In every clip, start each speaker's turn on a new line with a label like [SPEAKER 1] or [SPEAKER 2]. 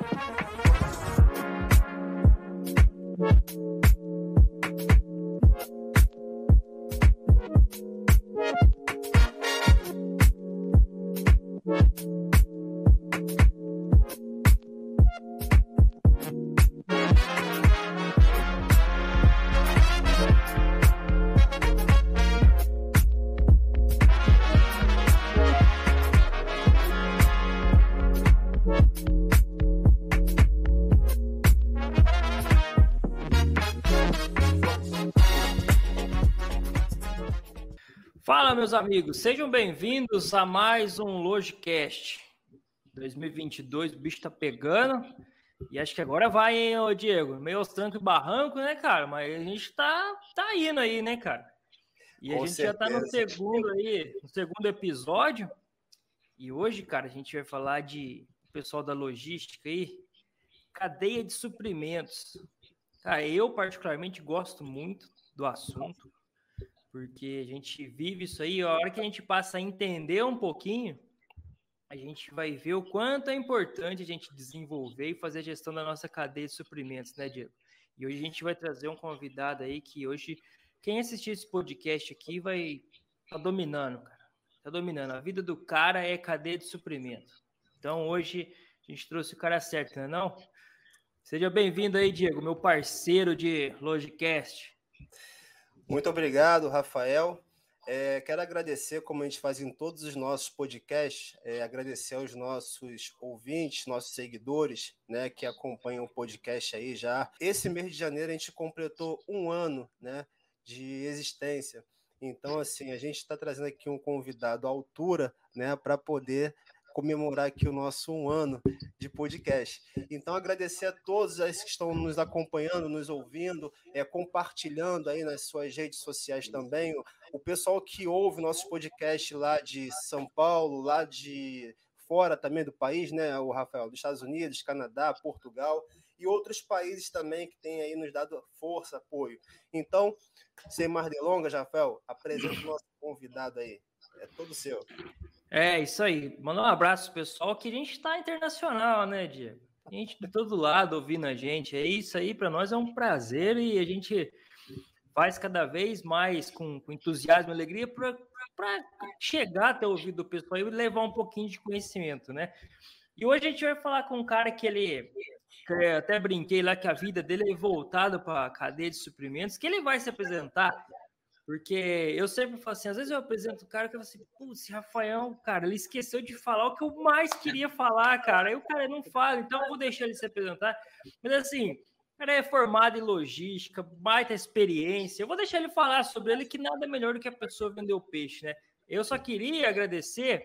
[SPEAKER 1] Musik meus amigos, sejam bem-vindos a mais um Logicast 2022. O bicho tá pegando e acho que agora vai, hein, ô Diego? Meio aos trancos e barranco, né, cara? Mas a gente tá, tá indo aí, né, cara? E Com a gente certeza. já tá no segundo aí, no segundo episódio. E hoje, cara, a gente vai falar de pessoal da logística aí, cadeia de suprimentos. Cara, eu particularmente gosto muito do assunto porque a gente vive isso aí. A hora que a gente passa a entender um pouquinho, a gente vai ver o quanto é importante a gente desenvolver e fazer a gestão da nossa cadeia de suprimentos, né, Diego? E hoje a gente vai trazer um convidado aí que hoje, quem assistir esse podcast aqui vai tá dominando, cara. Tá dominando. A vida do cara é cadeia de suprimento. Então hoje a gente trouxe o cara certo, não é não? Seja bem-vindo aí, Diego, meu parceiro de Logicast.
[SPEAKER 2] Muito obrigado, Rafael. É, quero agradecer, como a gente faz em todos os nossos podcasts, é, agradecer aos nossos ouvintes, nossos seguidores, né, que acompanham o podcast aí já. Esse mês de janeiro a gente completou um ano, né, de existência. Então, assim, a gente está trazendo aqui um convidado à altura, né, para poder comemorar aqui o nosso um ano de podcast. Então, agradecer a todos que estão nos acompanhando, nos ouvindo, é, compartilhando aí nas suas redes sociais também. O pessoal que ouve nossos podcasts lá de São Paulo, lá de fora também do país, né, o Rafael, dos Estados Unidos, Canadá, Portugal e outros países também que têm aí nos dado força, apoio. Então, sem mais delongas, Rafael, apresenta o nosso convidado aí. É todo seu.
[SPEAKER 1] É, isso aí. Manda um abraço, pessoal, que a gente está internacional, né, Diego? A gente de todo lado ouvindo a gente. É isso aí, para nós é um prazer e a gente faz cada vez mais com, com entusiasmo e alegria para chegar até o ouvido do pessoal e levar um pouquinho de conhecimento, né? E hoje a gente vai falar com um cara que ele, que até brinquei lá que a vida dele é voltada para a cadeia de suprimentos, que ele vai se apresentar porque eu sempre falo assim, às vezes eu apresento o cara que eu falo assim, putz, Rafael, cara, ele esqueceu de falar o que eu mais queria falar, cara. Aí o cara não fala, então eu vou deixar ele se apresentar. Mas assim, o cara é formado em logística, baita experiência. Eu vou deixar ele falar sobre ele, que nada melhor do que a pessoa vender o peixe, né? Eu só queria agradecer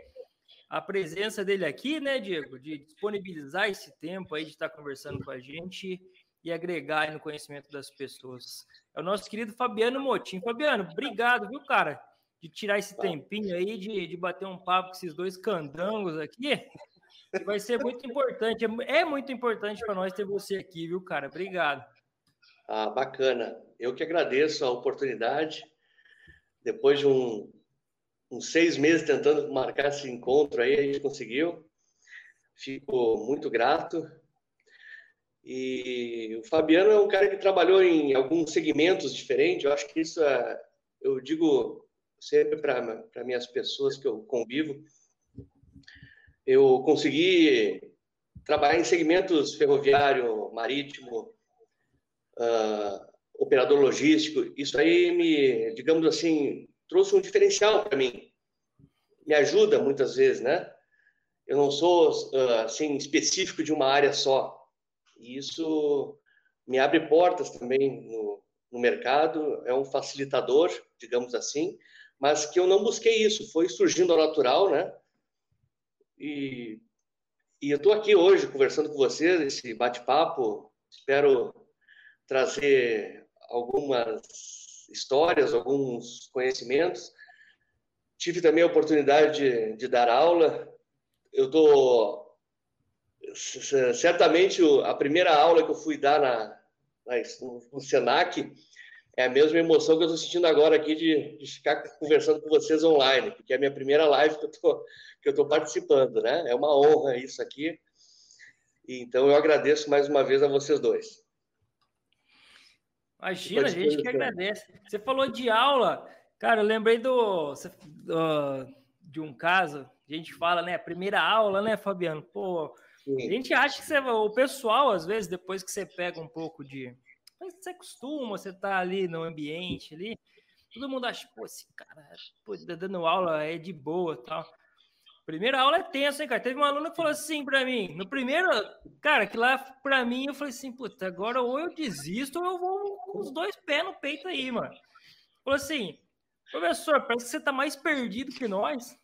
[SPEAKER 1] a presença dele aqui, né, Diego, de disponibilizar esse tempo aí de estar conversando com a gente e agregar no conhecimento das pessoas. É o nosso querido Fabiano Motim. Fabiano, obrigado, viu, cara, de tirar esse tempinho aí, de, de bater um papo com esses dois candangos aqui. Vai ser muito importante, é, é muito importante para nós ter você aqui, viu, cara? Obrigado.
[SPEAKER 3] Ah, bacana. Eu que agradeço a oportunidade. Depois de um, uns seis meses tentando marcar esse encontro aí, a gente conseguiu. Fico muito grato e o Fabiano é um cara que trabalhou em alguns segmentos diferentes. Eu acho que isso é, eu digo sempre para minhas pessoas que eu convivo. Eu consegui trabalhar em segmentos ferroviário, marítimo, uh, operador logístico. Isso aí me, digamos assim, trouxe um diferencial para mim. Me ajuda muitas vezes, né? Eu não sou uh, assim específico de uma área só e isso me abre portas também no, no mercado, é um facilitador, digamos assim, mas que eu não busquei isso, foi surgindo ao natural, né? E, e eu estou aqui hoje conversando com vocês, esse bate-papo, espero trazer algumas histórias, alguns conhecimentos. Tive também a oportunidade de, de dar aula. Eu estou certamente a primeira aula que eu fui dar na, na no Senac é a mesma emoção que eu estou sentindo agora aqui de, de, ficar conversando com vocês online, porque é a minha primeira live que eu tô, que eu estou participando, né? É uma honra isso aqui. Então, eu agradeço mais uma vez a vocês dois.
[SPEAKER 1] Imagina, a gente que agradece. Você falou de aula, cara, eu lembrei do, do, de um caso, a gente fala, né, primeira aula, né, Fabiano? Pô. A gente acha que você, o pessoal, às vezes, depois que você pega um pouco de. Você acostuma, você tá ali no ambiente ali, todo mundo acha, pô, esse cara pô, tá dando aula é de boa tal. Primeira aula é tenso, hein, cara? Teve uma aluna que falou assim pra mim, no primeiro, cara, que lá pra mim eu falei assim, puta, agora ou eu desisto ou eu vou com os dois pés no peito aí, mano. Falou assim, professor, parece que você tá mais perdido que nós.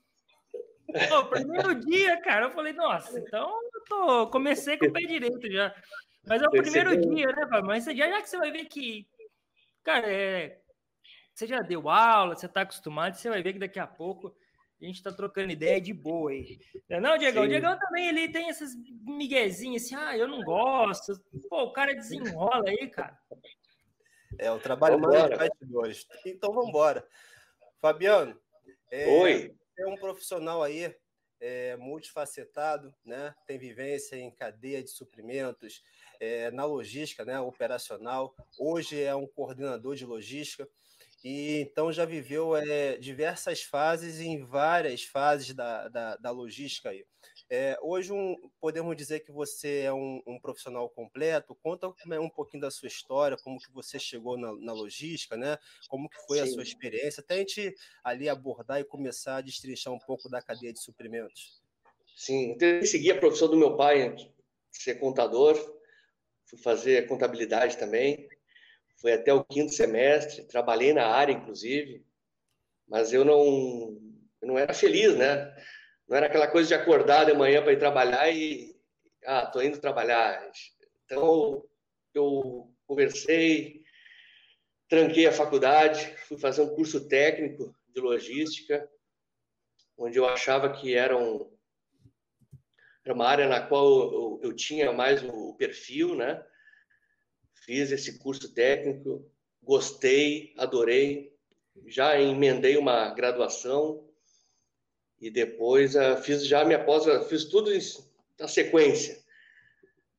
[SPEAKER 1] Pô, primeiro dia, cara, eu falei, nossa, então tô, comecei com o pé direito já. Mas é o primeiro dia, né, pai? Mas já, já que você vai ver que, cara, é, você já deu aula, você tá acostumado, você vai ver que daqui a pouco a gente tá trocando ideia de boa aí. Não, Diegão, o Diegão também ele tem essas miguezinhas assim, ah, eu não gosto. Pô, o cara desenrola aí, cara.
[SPEAKER 2] É, o trabalho mais de bastidores. Então vamos embora. Fabiano,
[SPEAKER 3] é, Oi.
[SPEAKER 2] é um profissional aí é, multifacetado, né? Tem vivência em cadeia de suprimentos, é, na logística, né? Operacional. Hoje é um coordenador de logística e então já viveu é, diversas fases em várias fases da, da, da logística aí. É, hoje um, podemos dizer que você é um, um, profissional completo. Conta um pouquinho da sua história, como que você chegou na, na logística, né? Como que foi Sim. a sua experiência, até a gente ali abordar e começar a destrinchar um pouco da cadeia de suprimentos.
[SPEAKER 3] Sim, então, eu segui a profissão do meu pai, ser contador, fui fazer contabilidade também, foi até o quinto semestre, trabalhei na área, inclusive, mas eu não, eu não era feliz, né? Não era aquela coisa de acordar de manhã para ir trabalhar e, ah, tô indo trabalhar. Então, eu conversei, tranquei a faculdade, fui fazer um curso técnico de logística, onde eu achava que era, um, era uma área na qual eu, eu tinha mais o perfil, né? fiz esse curso técnico, gostei, adorei, já emendei uma graduação e depois uh, fiz já minha pós, fiz tudo na sequência.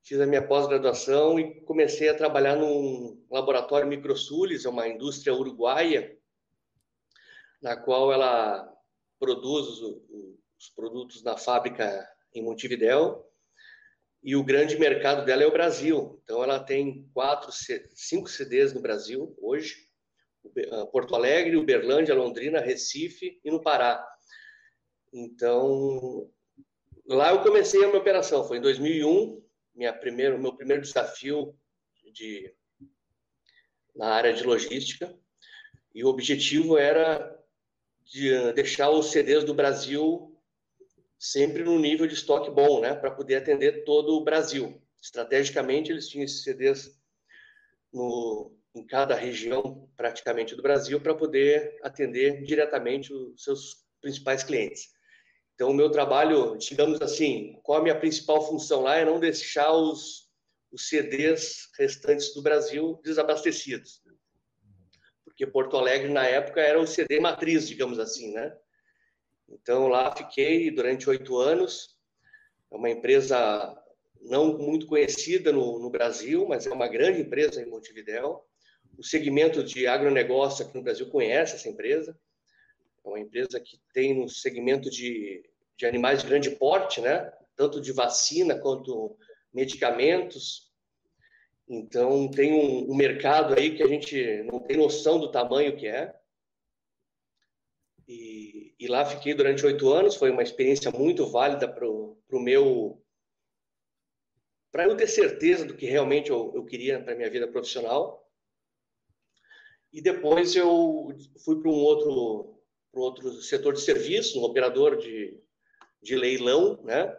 [SPEAKER 3] Fiz a minha pós-graduação e comecei a trabalhar num laboratório Microsulis, é uma indústria uruguaia, na qual ela produz os, os produtos na fábrica em Montevidéu e o grande mercado dela é o Brasil. Então, ela tem quatro, cinco CDs no Brasil hoje: ah, Porto Alegre, Uberlândia, Londrina, Recife e no Pará. Então, lá eu comecei a minha operação. Foi em 2001, minha primeiro, meu primeiro desafio de, na área de logística. E o objetivo era de deixar os CDs do Brasil sempre no nível de estoque bom, né, para poder atender todo o Brasil. Estrategicamente, eles tinham esses CDs no, em cada região, praticamente, do Brasil, para poder atender diretamente os seus principais clientes. Então, o meu trabalho, digamos assim, qual a minha principal função lá é não deixar os, os CDs restantes do Brasil desabastecidos. Porque Porto Alegre, na época, era o CD matriz, digamos assim, né? Então, lá fiquei durante oito anos. É uma empresa não muito conhecida no, no, Brasil, mas é uma grande empresa em Montevidéu. O segmento de agronegócio aqui no Brasil conhece essa empresa. É uma empresa que tem no segmento de, de animais de grande porte, né? tanto de vacina quanto medicamentos. Então, tem um, um mercado aí que a gente não tem noção do tamanho que é. E, e lá fiquei durante oito anos, foi uma experiência muito válida para o meu. para eu ter certeza do que realmente eu, eu queria para minha vida profissional. E depois eu fui para um outro, para outro setor de serviço, um operador de, de leilão, né?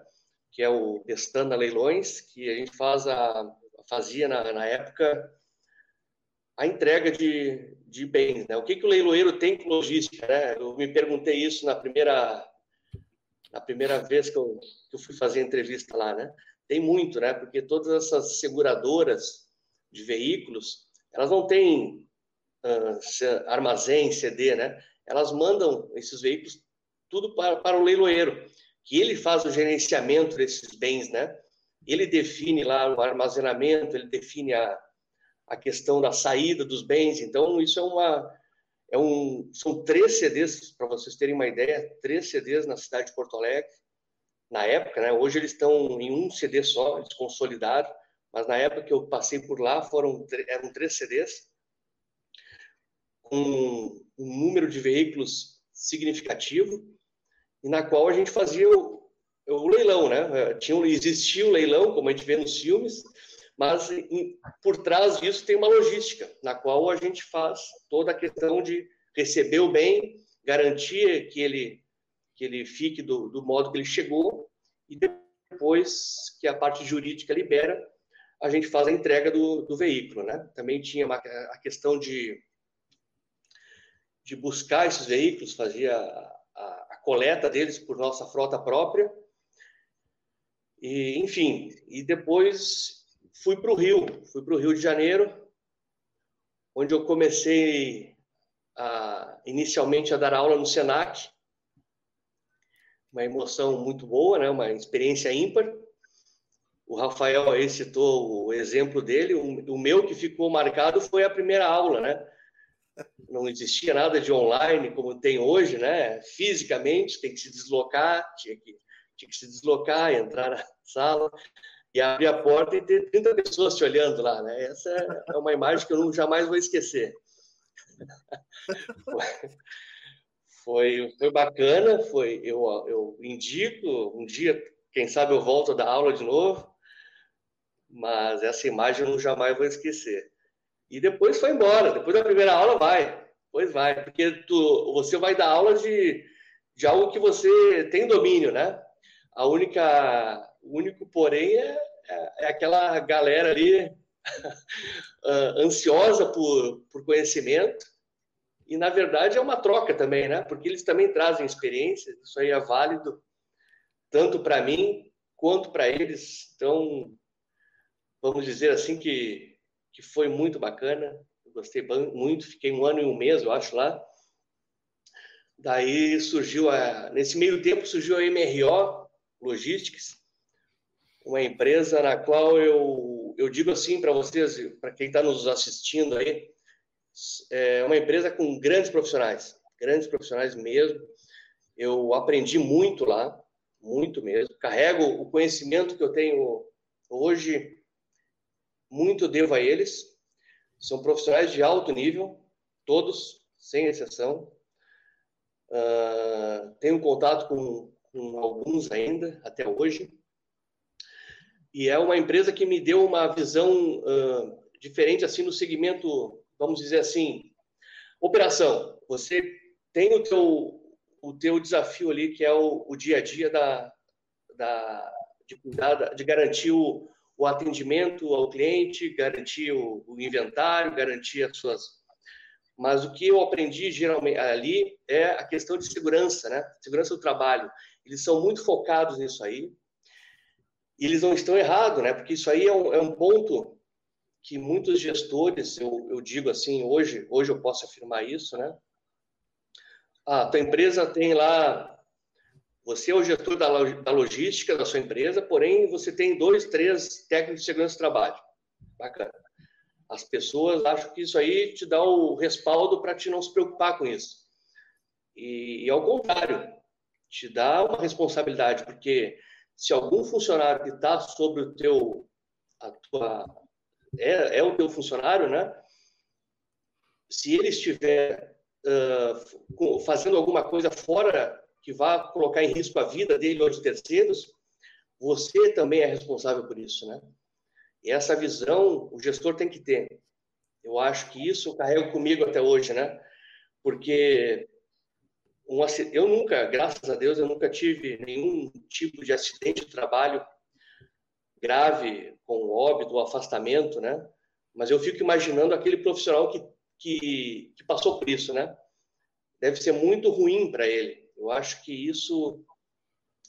[SPEAKER 3] que é o Pestana Leilões, que a gente faz a, fazia na, na época a entrega de, de bens. Né? O que, que o leiloeiro tem com logística? Né? Eu me perguntei isso na primeira, na primeira vez que eu, que eu fui fazer entrevista lá. Né? Tem muito, né? porque todas essas seguradoras de veículos, elas não têm uh, armazém, CD, né? Elas mandam esses veículos tudo para, para o leiloeiro, que ele faz o gerenciamento desses bens, né? ele define lá o armazenamento, ele define a, a questão da saída dos bens. Então, isso é uma. É um, são três CDs, para vocês terem uma ideia, três CDs na cidade de Porto Alegre, na época, né? Hoje eles estão em um CD só, eles consolidaram, mas na época que eu passei por lá, foram, eram três CDs, com um número de veículos significativo, e na qual a gente fazia o, o leilão, né? Tinha, existia o leilão, como a gente vê nos filmes, mas em, por trás disso tem uma logística, na qual a gente faz toda a questão de receber o bem, garantir que ele que ele fique do, do modo que ele chegou e depois que a parte jurídica libera, a gente faz a entrega do, do veículo, né? Também tinha uma, a questão de de buscar esses veículos, fazia a, a, a coleta deles por nossa frota própria e enfim, e depois fui para o Rio, fui para o Rio de Janeiro, onde eu comecei a, inicialmente a dar aula no Senac, uma emoção muito boa, né? uma experiência ímpar. O Rafael aí citou o exemplo dele, o, o meu que ficou marcado foi a primeira aula, né? Não existia nada de online como tem hoje, né? Fisicamente, tem que se deslocar, tinha que, tinha que se deslocar, entrar na sala e abrir a porta e ter 30 pessoas te olhando lá, né? Essa é uma imagem que eu jamais vou esquecer. Foi, foi bacana, foi, eu, eu indico, um dia, quem sabe eu volto da aula de novo, mas essa imagem eu jamais vou esquecer. E depois foi embora, depois da primeira aula vai, depois vai, porque tu, você vai dar aula de, de algo que você tem domínio, né? A única, o único porém é, é, é aquela galera ali ansiosa por, por conhecimento e, na verdade, é uma troca também, né? Porque eles também trazem experiência, isso aí é válido tanto para mim quanto para eles. Então, vamos dizer assim que, que foi muito bacana. Gostei muito, fiquei um ano e um mês, eu acho, lá. Daí surgiu, a, nesse meio tempo, surgiu a MRO Logistics, uma empresa na qual eu, eu digo assim para vocês, para quem está nos assistindo aí, é uma empresa com grandes profissionais, grandes profissionais mesmo. Eu aprendi muito lá, muito mesmo. Carrego o conhecimento que eu tenho hoje, muito devo a eles. São profissionais de alto nível, todos, sem exceção. Uh, tenho contato com, com alguns ainda, até hoje. E é uma empresa que me deu uma visão uh, diferente assim no segmento vamos dizer assim, operação. Você tem o teu, o teu desafio ali, que é o, o dia a dia da, da, de, cuidar, de garantir o, o atendimento ao cliente, garantir o, o, inventário, garantir as suas. Mas o que eu aprendi geralmente ali é a questão de segurança, né? Segurança do trabalho. Eles são muito focados nisso aí. E eles não estão errados, né? Porque isso aí é um, é um ponto que muitos gestores, eu, eu digo assim, hoje, hoje eu posso afirmar isso, né? A tua empresa tem lá, você é o gestor da, logística da sua empresa, porém você tem dois, três técnicos de segurança do trabalho. Bacana. As pessoas acham que isso aí te dá o respaldo para te não se preocupar com isso. E, e ao contrário, te dá uma responsabilidade, porque se algum funcionário que está sobre o teu, a tua é, é o teu funcionário, né? Se ele estiver uh, fazendo alguma coisa fora que vá colocar em risco a vida dele ou de terceiros, você também é responsável por isso, né? E essa visão o gestor tem que ter. Eu acho que isso eu carrego comigo até hoje, né? Porque um, eu nunca, graças a Deus, eu nunca tive nenhum tipo de acidente de trabalho grave, com óbito, afastamento, né? Mas eu fico imaginando aquele profissional que, que, que passou por isso, né? Deve ser muito ruim para ele. Eu acho que isso,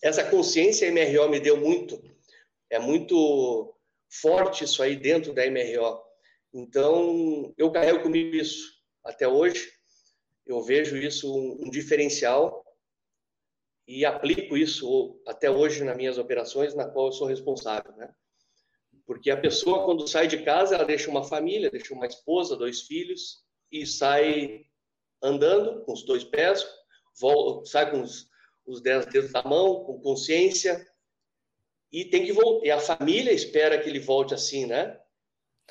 [SPEAKER 3] essa consciência MRO me deu muito. É muito forte isso aí dentro da MRO. Então, eu carrego comigo isso até hoje. Eu vejo isso um, um diferencial e aplico isso até hoje nas minhas operações, na qual eu sou responsável, né? Porque a pessoa, quando sai de casa, ela deixa uma família, deixa uma esposa, dois filhos, e sai andando com os dois pés, volta, sai com os, os dez dedos da mão, com consciência, e tem que voltar. E a família espera que ele volte assim, né?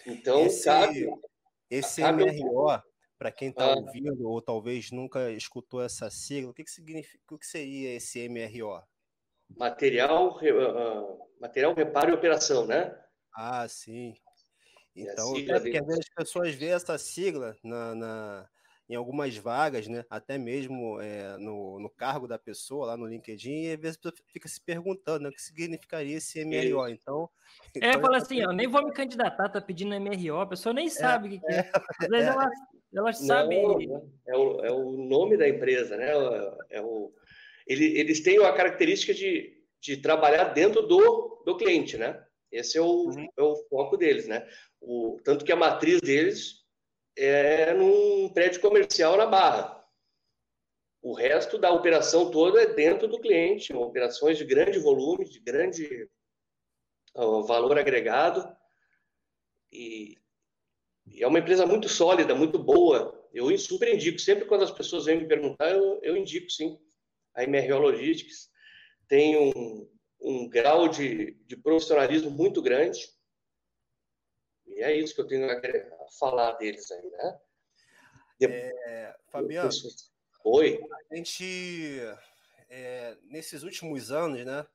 [SPEAKER 3] Então,
[SPEAKER 2] esse, cabe, esse cabe MRO, para quem está ah, ouvindo ou talvez nunca escutou essa sigla, o que, que significa, o que seria esse MRO?
[SPEAKER 3] Material, uh, material, reparo e operação, né?
[SPEAKER 2] Ah, sim. Então, é porque às vezes as pessoas veem essa sigla na, na, em algumas vagas, né? Até mesmo é, no, no cargo da pessoa lá no LinkedIn, e às vezes fica se perguntando né, o que significaria esse MRO. Então.
[SPEAKER 1] É, então, fala assim, ó, nem vou me candidatar, tá pedindo MRO, a pessoa nem é, sabe o que, que é. é. Às vezes ela, ela sabe.
[SPEAKER 3] é, o, é o nome da empresa, né? É o, ele, eles têm a característica de, de trabalhar dentro do, do cliente, né? Esse é o, uhum. é o foco deles, né? O, tanto que a matriz deles é num prédio comercial na Barra. O resto da operação toda é dentro do cliente, operações de grande volume, de grande uh, valor agregado. E, e, é uma empresa muito sólida, muito boa. Eu super indico, sempre quando as pessoas vêm me perguntar, eu, eu indico sim. A MRO Logistics tem um, um grau de, de profissionalismo muito grande. E é isso que eu tenho a falar deles aí, né?
[SPEAKER 2] É, Fabiano,
[SPEAKER 3] Oi.
[SPEAKER 2] A gente, é, nesses últimos anos, né,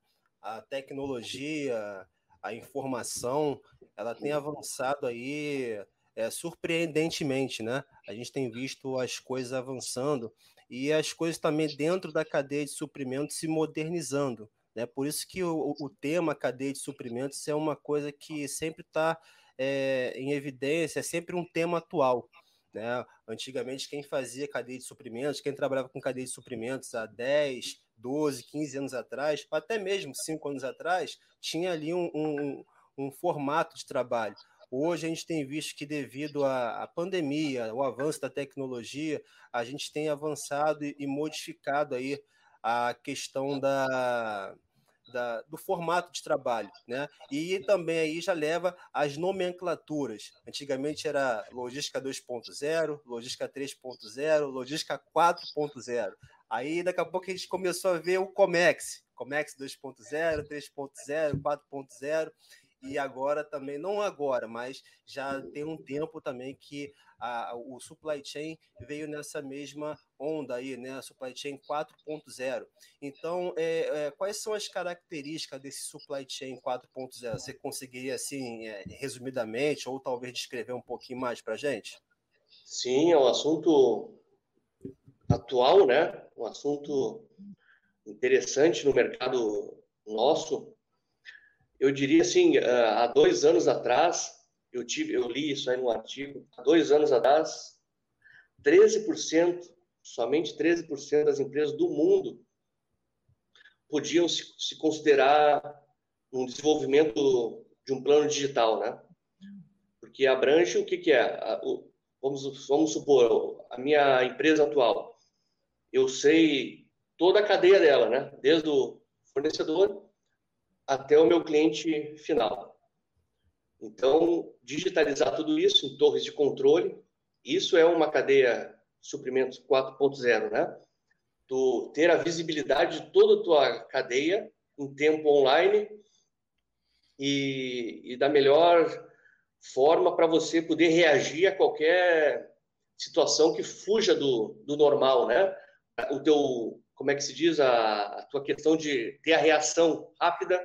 [SPEAKER 2] a tecnologia, a informação, ela tem avançado aí é, surpreendentemente, né? A gente tem visto as coisas avançando e as coisas também dentro da cadeia de suprimentos se modernizando. Né? Por isso que o, o tema cadeia de suprimentos é uma coisa que sempre está é, em evidência, é sempre um tema atual. Né? Antigamente, quem fazia cadeia de suprimentos, quem trabalhava com cadeia de suprimentos há 10, 12, 15 anos atrás, até mesmo 5 anos atrás, tinha ali um, um, um formato de trabalho. Hoje a gente tem visto que devido à, à pandemia, ao avanço da tecnologia, a gente tem avançado e, e modificado aí a questão da, da, do formato de trabalho, né? E também aí já leva as nomenclaturas. Antigamente era logística 2.0, logística 3.0, logística 4.0. Aí daqui a pouco a gente começou a ver o Comex, Comex 2.0, 3.0, 4.0 e agora também, não agora, mas já tem um tempo também que a, o supply chain veio nessa mesma onda aí, né? A supply chain 4.0. Então, é, é, quais são as características desse supply chain 4.0? Você conseguiria, assim, é, resumidamente, ou talvez descrever um pouquinho mais para gente?
[SPEAKER 3] Sim, é um assunto atual, né? Um assunto interessante no mercado nosso. Eu diria assim, há dois anos atrás, eu tive, eu li isso aí num artigo, há dois anos atrás, 13%, somente 13% das empresas do mundo podiam se, se considerar um desenvolvimento de um plano digital, né? Porque abrange o que, que é? Vamos, vamos supor, a minha empresa atual, eu sei toda a cadeia dela, né? Desde o fornecedor até o meu cliente final. Então, digitalizar tudo isso em torres de controle, isso é uma cadeia suprimentos 4.0, né? Tu ter a visibilidade de toda a tua cadeia em tempo online e, e da melhor forma para você poder reagir a qualquer situação que fuja do, do normal, né? O teu, como é que se diz, a, a tua questão de ter a reação rápida,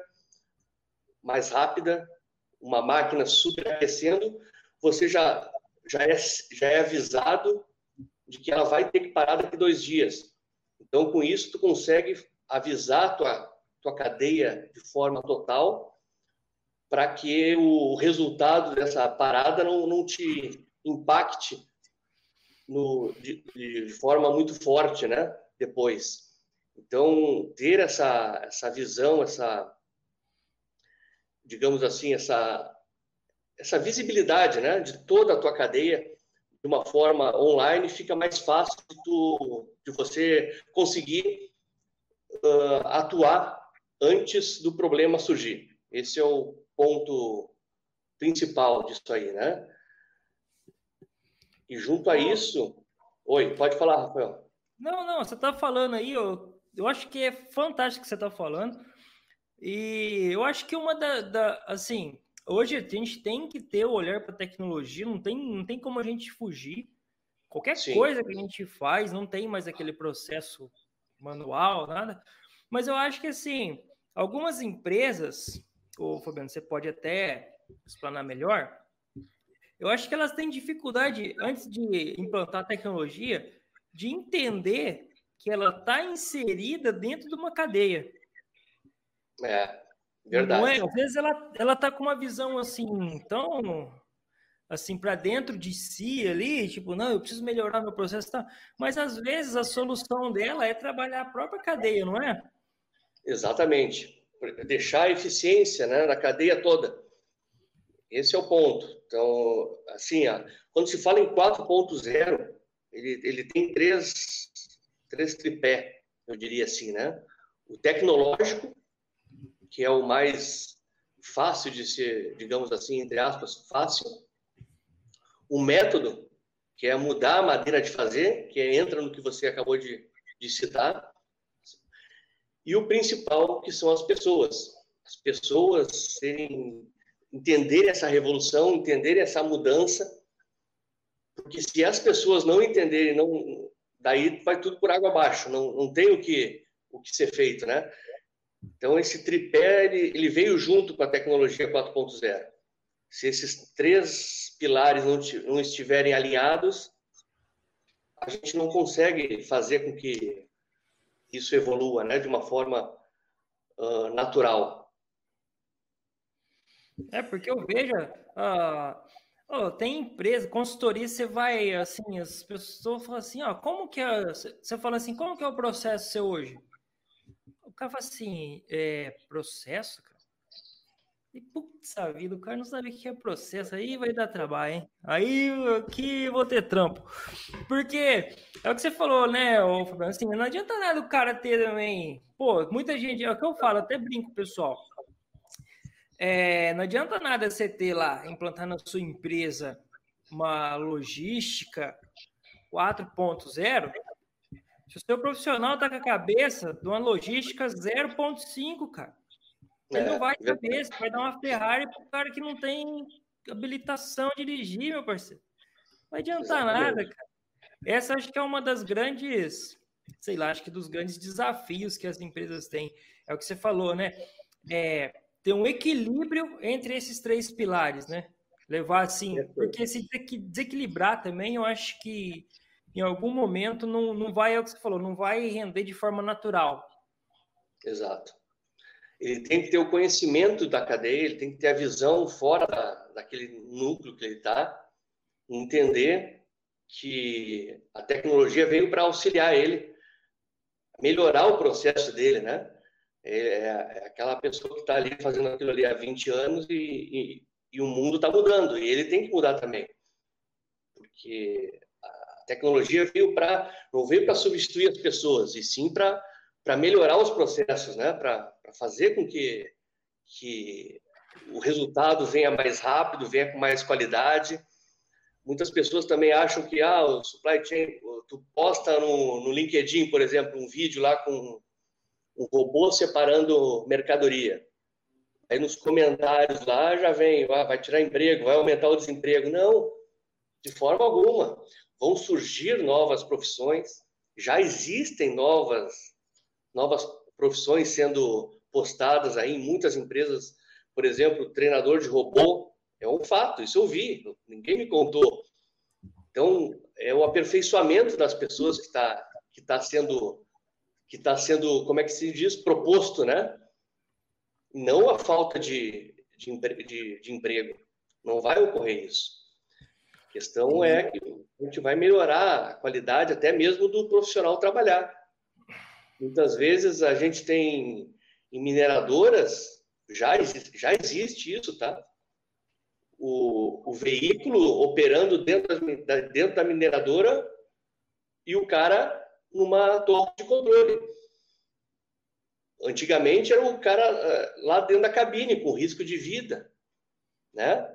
[SPEAKER 3] mais rápida uma máquina superaquecendo, você já, já, é, já é avisado de que ela vai ter que parar daqui dois dias. Então, com isso, tu consegue avisar a tua, tua cadeia de forma total para que o resultado dessa parada não, não te impacte no, de, de forma muito forte, né? Depois. Então, ter essa, essa visão, essa, digamos assim, essa, essa visibilidade né, de toda a tua cadeia de uma forma online, fica mais fácil de, tu, de você conseguir uh, atuar antes do problema surgir. Esse é o ponto principal disso aí, né? E junto a isso, oi, pode falar, Rafael.
[SPEAKER 1] Não, não, você está falando aí, eu, eu acho que é fantástico que você está falando. E eu acho que uma da, da, assim, hoje a gente tem que ter o olhar para a tecnologia, não tem, não tem como a gente fugir. Qualquer Sim. coisa que a gente faz, não tem mais aquele processo manual, nada. Mas eu acho que assim, algumas empresas, ou Fabiano, você pode até explanar melhor. Eu acho que elas têm dificuldade, antes de implantar a tecnologia, de entender que ela está inserida dentro de uma cadeia.
[SPEAKER 3] É, verdade.
[SPEAKER 1] É? Às vezes ela, ela tá com uma visão assim, tão assim para dentro de si ali, tipo, não, eu preciso melhorar meu processo, tá? Mas às vezes a solução dela é trabalhar a própria cadeia, não é?
[SPEAKER 3] Exatamente. Deixar a eficiência né, na cadeia toda. Esse é o ponto. Então, assim, ó, quando se fala em 4.0, ele, ele tem três, três tripé, eu diria assim, né? O tecnológico, que é o mais fácil de ser, digamos assim, entre aspas, fácil. O método, que é mudar a maneira de fazer, que é, entra no que você acabou de, de citar. E o principal, que são as pessoas. As pessoas serem, essa revolução, entenderem essa mudança, porque se as pessoas não entenderem, não, daí vai tudo por água abaixo, não, não tem o que, o que ser feito, né? Então, esse tripé ele, ele veio junto com a tecnologia 4.0. Se esses três pilares não, não estiverem alinhados, a gente não consegue fazer com que isso evolua né, de uma forma uh, natural.
[SPEAKER 1] É, porque eu vejo, uh, oh, tem empresa, consultoria, você vai, assim, as pessoas falam assim, ó, como que é, você fala assim, como que é o processo seu hoje? O cara fala assim, é, processo, cara? E putz, a vida, o cara não sabe o que é processo, aí vai dar trabalho, hein? Aí aqui vou ter trampo. Porque é o que você falou, né, ô Fabiano? Assim, não adianta nada o cara ter também. Pô, muita gente, é o que eu falo, até brinco, pessoal. É, não adianta nada você ter lá, implantar na sua empresa uma logística 4.0 se o seu profissional está com a cabeça de uma logística 0.5, cara, ele é, não vai saber, você vai dar uma Ferrari para o cara que não tem habilitação a dirigir, meu parceiro. Não vai adiantar Exatamente. nada, cara. Essa acho que é uma das grandes, sei lá, acho que dos grandes desafios que as empresas têm. É o que você falou, né? É, ter um equilíbrio entre esses três pilares, né? Levar assim, porque se desequilibrar também, eu acho que em algum momento não, não vai, é o que você falou, não vai render de forma natural.
[SPEAKER 3] Exato. Ele tem que ter o conhecimento da cadeia, ele tem que ter a visão fora da, daquele núcleo que ele está, entender que a tecnologia veio para auxiliar ele, melhorar o processo dele, né? É, é aquela pessoa que está ali fazendo aquilo ali há 20 anos e, e, e o mundo está mudando, e ele tem que mudar também. Porque tecnologia veio para não veio para substituir as pessoas, e sim para melhorar os processos, né? Para fazer com que que o resultado venha mais rápido, venha com mais qualidade. Muitas pessoas também acham que ah, o supply chain, tu posta no, no LinkedIn, por exemplo, um vídeo lá com um robô separando mercadoria. Aí nos comentários lá já vem, ah, vai tirar emprego, vai aumentar o desemprego. Não, de forma alguma vão surgir novas profissões, já existem novas, novas profissões sendo postadas aí em muitas empresas. Por exemplo, treinador de robô é um fato, isso eu vi, ninguém me contou. Então, é o aperfeiçoamento das pessoas que está que tá sendo, que tá sendo, como é que se diz, proposto, né? Não a falta de, de, de, de emprego. Não vai ocorrer isso. A questão é que a gente vai melhorar a qualidade até mesmo do profissional trabalhar. Muitas vezes a gente tem em mineradoras, já, já existe isso, tá? O, o veículo operando dentro da, dentro da mineradora e o cara numa torre de controle. Antigamente era o cara uh, lá dentro da cabine, com risco de vida, né?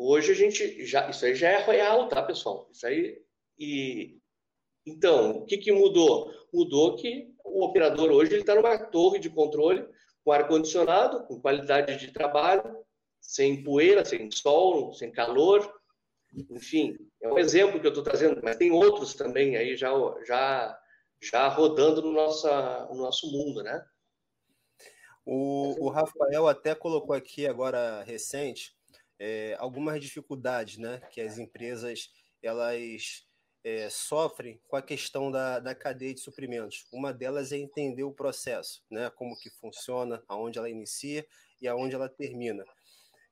[SPEAKER 3] Hoje a gente já, isso aí já é real, tá, pessoal? Isso aí e então, o que, que mudou? Mudou que o operador hoje está numa torre de controle com ar-condicionado, com qualidade de trabalho, sem poeira, sem sol, sem calor. Enfim, é um exemplo que eu estou trazendo, mas tem outros também aí já, já, já rodando no, nossa, no nosso mundo, né?
[SPEAKER 2] O, o Rafael até colocou aqui agora recente é, algumas dificuldades, né, que as empresas elas é, sofrem com a questão da, da cadeia de suprimentos. Uma delas é entender o processo, né? como que funciona, aonde ela inicia e aonde ela termina.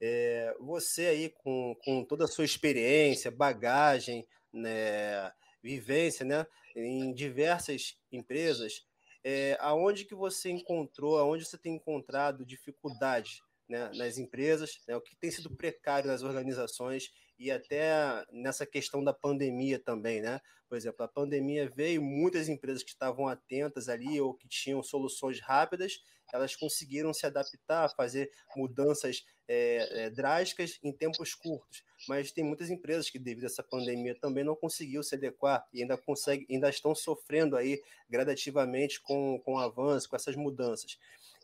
[SPEAKER 2] É, você aí, com, com toda a sua experiência, bagagem, né, vivência né, em diversas empresas, é, aonde que você encontrou, aonde você tem encontrado dificuldade né, nas empresas, né, o que tem sido precário nas organizações e até nessa questão da pandemia também, né? Por exemplo, a pandemia veio, muitas empresas que estavam atentas ali ou que tinham soluções rápidas, elas conseguiram se adaptar, fazer mudanças é, é, drásticas em tempos curtos. Mas tem muitas empresas que, devido a essa pandemia, também não conseguiu se adequar e ainda, consegue, ainda estão sofrendo aí gradativamente com, com o avanço, com essas mudanças.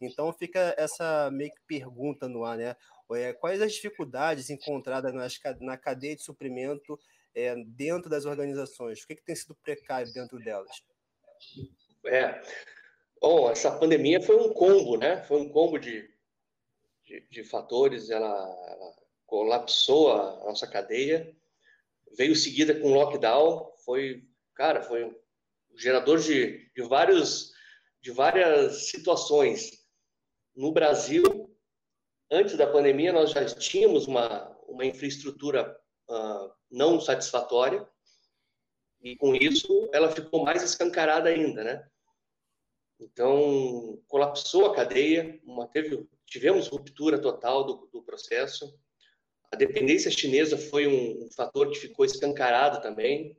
[SPEAKER 2] Então fica essa meio que pergunta no ar, né? É, quais as dificuldades encontradas na cadeia de suprimento é, dentro das organizações? O que, que tem sido precário dentro delas?
[SPEAKER 3] É. Bom, essa pandemia foi um combo, né? Foi um combo de, de, de fatores. Ela, ela, colapsou a nossa cadeia, veio seguida com lockdown. Foi, cara, foi um gerador de, de vários de várias situações. No Brasil, antes da pandemia, nós já tínhamos uma, uma infraestrutura uh, não satisfatória, e com isso ela ficou mais escancarada ainda, né? Então, colapsou a cadeia, uma, teve, tivemos ruptura total do, do processo. A dependência chinesa foi um, um fator que ficou escancarado também.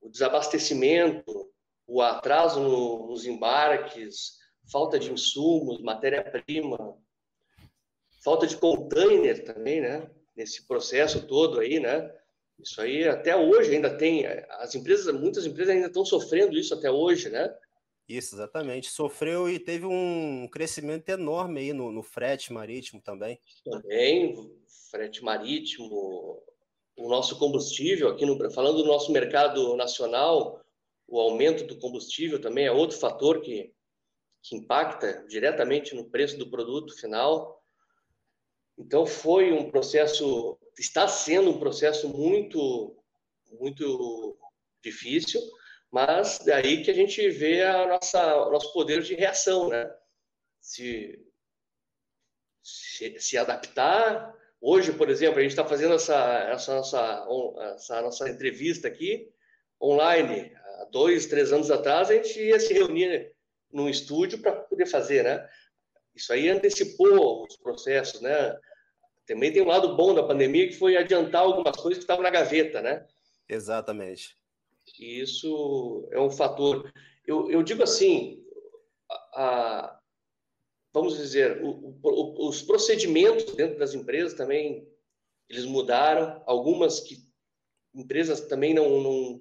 [SPEAKER 3] O desabastecimento, o atraso no, nos embarques, falta de insumos, matéria-prima, falta de container também, né? Nesse processo todo aí, né? Isso aí até hoje ainda tem, as empresas, muitas empresas ainda estão sofrendo isso até hoje, né?
[SPEAKER 2] Isso, exatamente. Sofreu e teve um crescimento enorme aí no, no frete marítimo também.
[SPEAKER 3] Também, frete marítimo, o nosso combustível aqui no falando do nosso mercado nacional, o aumento do combustível também é outro fator que, que impacta diretamente no preço do produto final. Então foi um processo, está sendo um processo muito, muito difícil, mas daí que a gente vê a nossa, nosso poder de reação, né? Se, se, se adaptar. Hoje, por exemplo, a gente está fazendo essa, essa, nossa, essa nossa entrevista aqui online. Há dois, três anos atrás, a gente ia se reunir num estúdio para poder fazer, né? Isso aí antecipou os processos, né? Também tem um lado bom da pandemia que foi adiantar algumas coisas que estavam na gaveta, né?
[SPEAKER 2] Exatamente.
[SPEAKER 3] E isso é um fator. Eu, eu digo assim, a, a, vamos dizer, o, o, os procedimentos dentro das empresas também eles mudaram. Algumas que empresas também não, não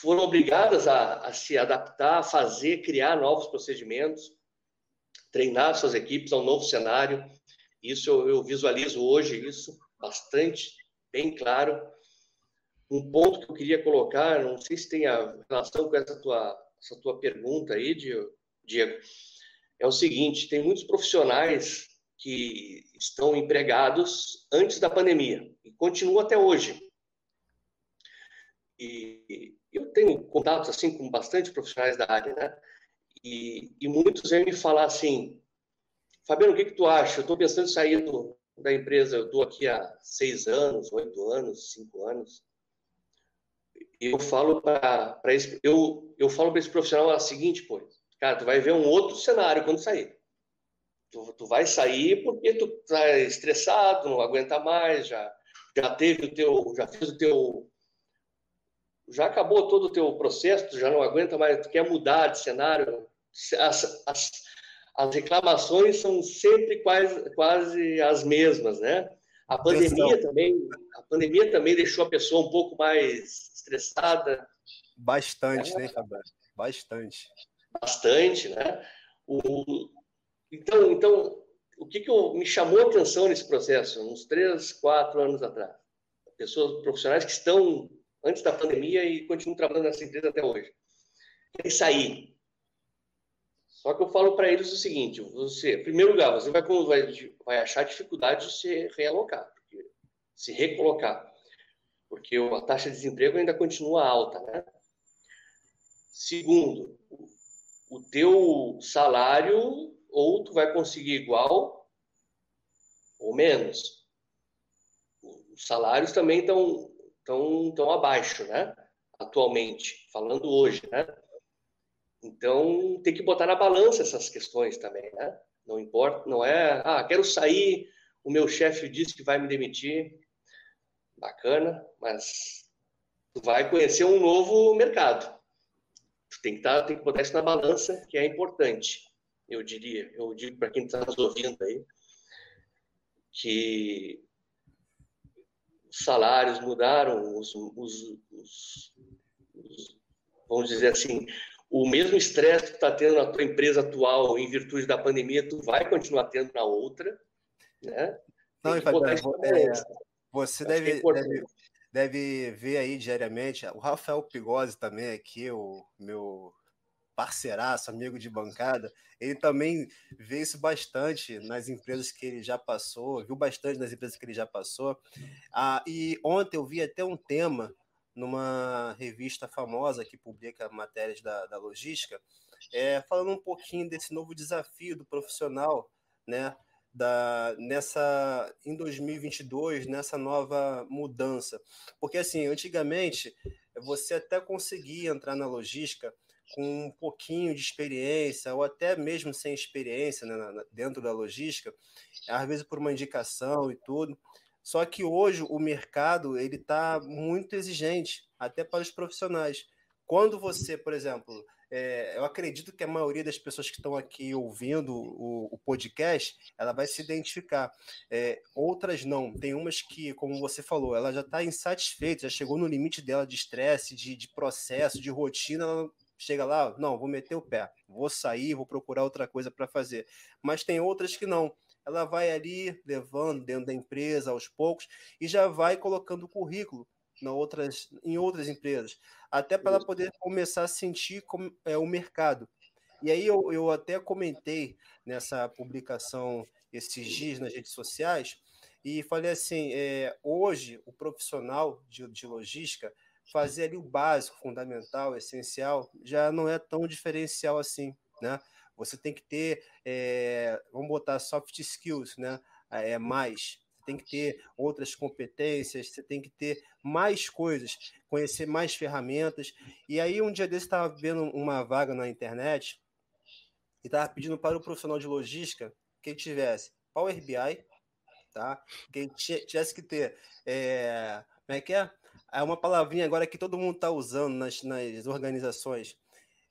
[SPEAKER 3] foram obrigadas a, a, se adaptar, a fazer, criar novos procedimentos, treinar suas equipes a um novo cenário. Isso eu, eu visualizo hoje, isso bastante bem claro. Um ponto que eu queria colocar, não sei se tem a relação com essa tua, essa tua pergunta aí, Diego, é o seguinte: tem muitos profissionais que estão empregados antes da pandemia e continuam até hoje. E eu tenho contatos assim com bastante profissionais da área, né? E, e muitos vêm me falar assim: Fabiano, o que, que tu acha? Eu estou pensando em sair do, da empresa, eu estou aqui há seis anos, oito anos, cinco anos. Eu falo para esse, eu, eu falo para esse profissional a seguinte coisa, cara, tu vai ver um outro cenário quando sair. Tu, tu vai sair porque tu tá estressado, não aguenta mais, já já teve o teu, já fez o teu já acabou todo o teu processo, tu já não aguenta mais, tu quer mudar de cenário. As, as, as reclamações são sempre quase, quase as mesmas, né? A pandemia também, a pandemia também deixou a pessoa um pouco mais estressada.
[SPEAKER 2] Bastante, é. né, Fabio? Bastante.
[SPEAKER 3] Bastante, né? O, então, então, o que, que eu, me chamou a atenção nesse processo, uns três, quatro anos atrás? Pessoas profissionais que estão antes da pandemia e continuam trabalhando nessa empresa até hoje. Querem sair. Só que eu falo para eles o seguinte: você, em primeiro lugar, você vai, vai, vai achar dificuldade de se realocar, se recolocar, porque a taxa de desemprego ainda continua alta, né? Segundo, o teu salário ou tu vai conseguir igual ou menos. Os salários também estão tão, tão abaixo, né? Atualmente, falando hoje, né? Então, tem que botar na balança essas questões também, né? Não importa, não é, ah, quero sair, o meu chefe disse que vai me demitir. Bacana, mas tu vai conhecer um novo mercado. Tu tem que, tá, tem que botar isso na balança, que é importante eu diria, eu digo para quem está nos ouvindo aí, que salários mudaram, os, os, os, os vamos dizer assim, o mesmo estresse que está tendo na tua empresa atual em virtude da pandemia, tu vai continuar tendo na outra, né?
[SPEAKER 2] Não, é, você deve, é deve, deve ver aí diariamente, o Rafael Pigosi também aqui, o meu parceiraço, amigo de bancada, ele também vê isso bastante nas empresas que ele já passou, viu bastante nas empresas que ele já passou. Ah, e ontem eu vi até um tema numa revista famosa que publica matérias da, da logística, é, falando um pouquinho desse novo desafio do profissional, né? Da, nessa em 2022 nessa nova mudança porque assim antigamente você até conseguia entrar na logística com um pouquinho de experiência, ou até mesmo sem experiência né, dentro da logística, às vezes por uma indicação e tudo. Só que hoje o mercado ele está muito exigente, até para os profissionais. Quando você, por exemplo, é, eu acredito que a maioria das pessoas que estão aqui ouvindo o, o podcast, ela vai se identificar. É, outras não. Tem umas que, como você falou, ela já está insatisfeita, já chegou no limite dela de estresse, de, de processo, de rotina, ela chega lá, não, vou meter o pé, vou sair, vou procurar outra coisa para fazer. Mas tem outras que não. Ela vai ali levando dentro da empresa aos poucos e já vai colocando o currículo na outras, em outras empresas, até para ela poder começar a sentir como é o mercado. E aí eu, eu até comentei nessa publicação esses dias nas redes sociais e falei assim, é, hoje o profissional de, de logística fazer ali o básico, fundamental, essencial, já não é tão diferencial assim, né? Você tem que ter, é, vamos botar soft skills, né? É mais. Você tem que ter outras competências, você tem que ter mais coisas, conhecer mais ferramentas. E aí, um dia desse, estava vendo uma vaga na internet e estava pedindo para o profissional de logística que ele tivesse Power BI, tá? Que ele tivesse que ter, é, como é que é? É uma palavrinha agora que todo mundo está usando nas, nas organizações.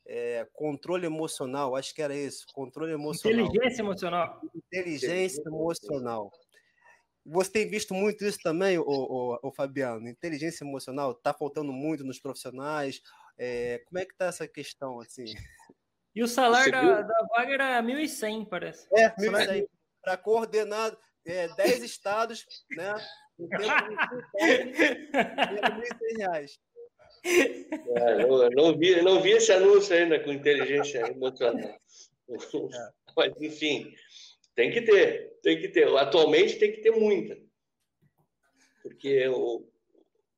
[SPEAKER 2] É, controle emocional, acho que era isso. Controle emocional.
[SPEAKER 1] Inteligência emocional.
[SPEAKER 2] Inteligência emocional. Você tem visto muito isso também, o, o, o Fabiano? Inteligência emocional está faltando muito nos profissionais. É, como é que está essa questão assim?
[SPEAKER 1] E o salário da, da, vaga era 1.100, parece.
[SPEAKER 2] É, 1.100. Para coordenar é, 10 estados, né? Um tempo de reais.
[SPEAKER 3] É, não, não, vi, não vi esse anúncio ainda com inteligência emocional. É. Mas, enfim, tem que ter, tem que ter. Atualmente tem que ter muita. Porque o,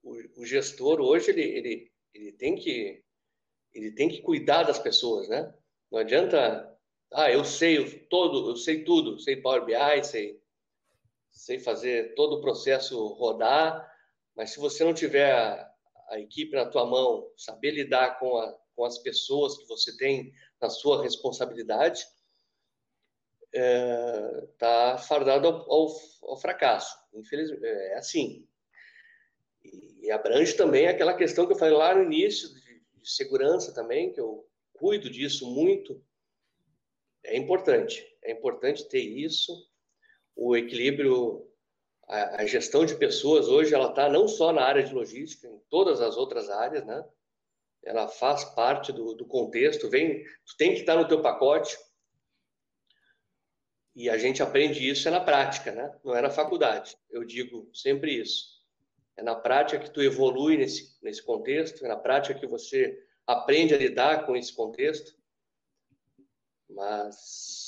[SPEAKER 3] o, o gestor hoje, ele, ele, ele, tem que, ele tem que cuidar das pessoas, né? Não adianta, ah, eu sei todo, eu sei tudo, sei Power BI, sei sei fazer todo o processo rodar, mas se você não tiver a, equipe na tua mão, saber lidar com, a, com as pessoas que você tem na sua responsabilidade, está é, fardado ao, ao, ao, fracasso. Infelizmente, é assim. E, e, abrange também aquela questão que eu falei lá no início, de, de segurança também, que eu cuido disso muito. É importante, é importante ter isso o equilíbrio a, a gestão de pessoas hoje ela está não só na área de logística, em todas as outras áreas, né? Ela faz parte do, do contexto, vem, tu tem que estar no teu pacote. E a gente aprende isso é na prática, né? Não é na faculdade. Eu digo sempre isso. É na prática que tu evolui nesse, nesse contexto, é na prática que você aprende a lidar com esse contexto. Mas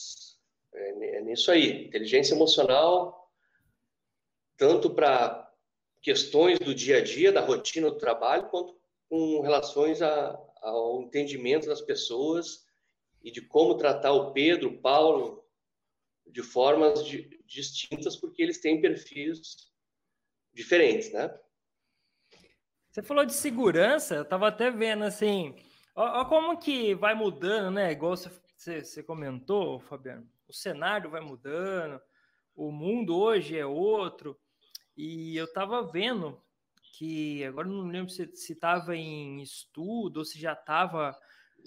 [SPEAKER 3] é, é nisso aí. Inteligência emocional, tanto para questões do dia a dia, da rotina do trabalho, quanto com relações a, ao entendimento das pessoas e de como tratar o Pedro, o Paulo, de formas de, distintas, porque eles têm perfis diferentes, né?
[SPEAKER 1] Você falou de segurança, eu estava até vendo assim, ó, ó, como que vai mudando, né? Igual você, você, você comentou, Fabiano, o cenário vai mudando, o mundo hoje é outro, e eu estava vendo que agora não lembro se estava em estudo ou se já estava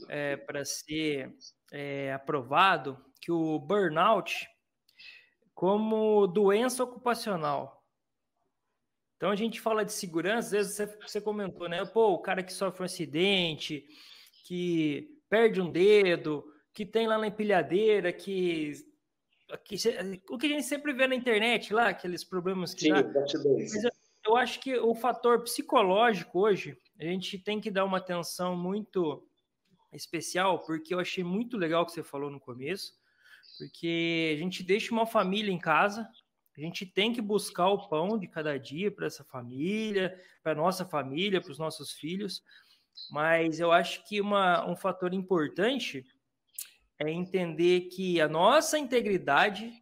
[SPEAKER 1] é, para ser é, aprovado, que o burnout como doença ocupacional. Então a gente fala de segurança, às vezes você, você comentou, né? Pô, o cara que sofre um acidente, que perde um dedo, que tem lá na empilhadeira, que, que o que a gente sempre vê na internet lá, aqueles problemas que
[SPEAKER 3] Sim,
[SPEAKER 1] dá. Mas eu, eu acho que o fator psicológico hoje, a gente tem que dar uma atenção muito especial, porque eu achei muito legal o que você falou no começo, porque a gente deixa uma família em casa, a gente tem que buscar o pão de cada dia para essa família, para nossa família, para os nossos filhos, mas eu acho que uma, um fator importante é entender que a nossa integridade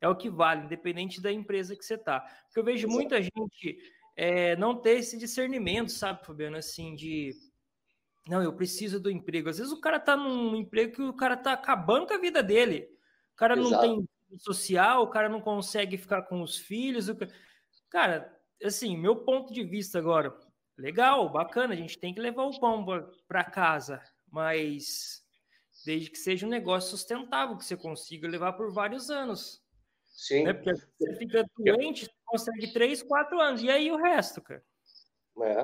[SPEAKER 1] é o que vale, independente da empresa que você está. Porque eu vejo muita gente é, não ter esse discernimento, sabe, Fabiano, assim, de não, eu preciso do emprego. Às vezes o cara tá num emprego que o cara tá acabando com a vida dele. O cara Exato. não tem social, o cara não consegue ficar com os filhos. Cara, assim, meu ponto de vista agora, legal, bacana, a gente tem que levar o pão para casa, mas desde que seja um negócio sustentável, que você consiga levar por vários anos.
[SPEAKER 3] Sim.
[SPEAKER 1] Né? Porque você fica doente, consegue três, quatro anos. E aí o resto, cara?
[SPEAKER 3] É.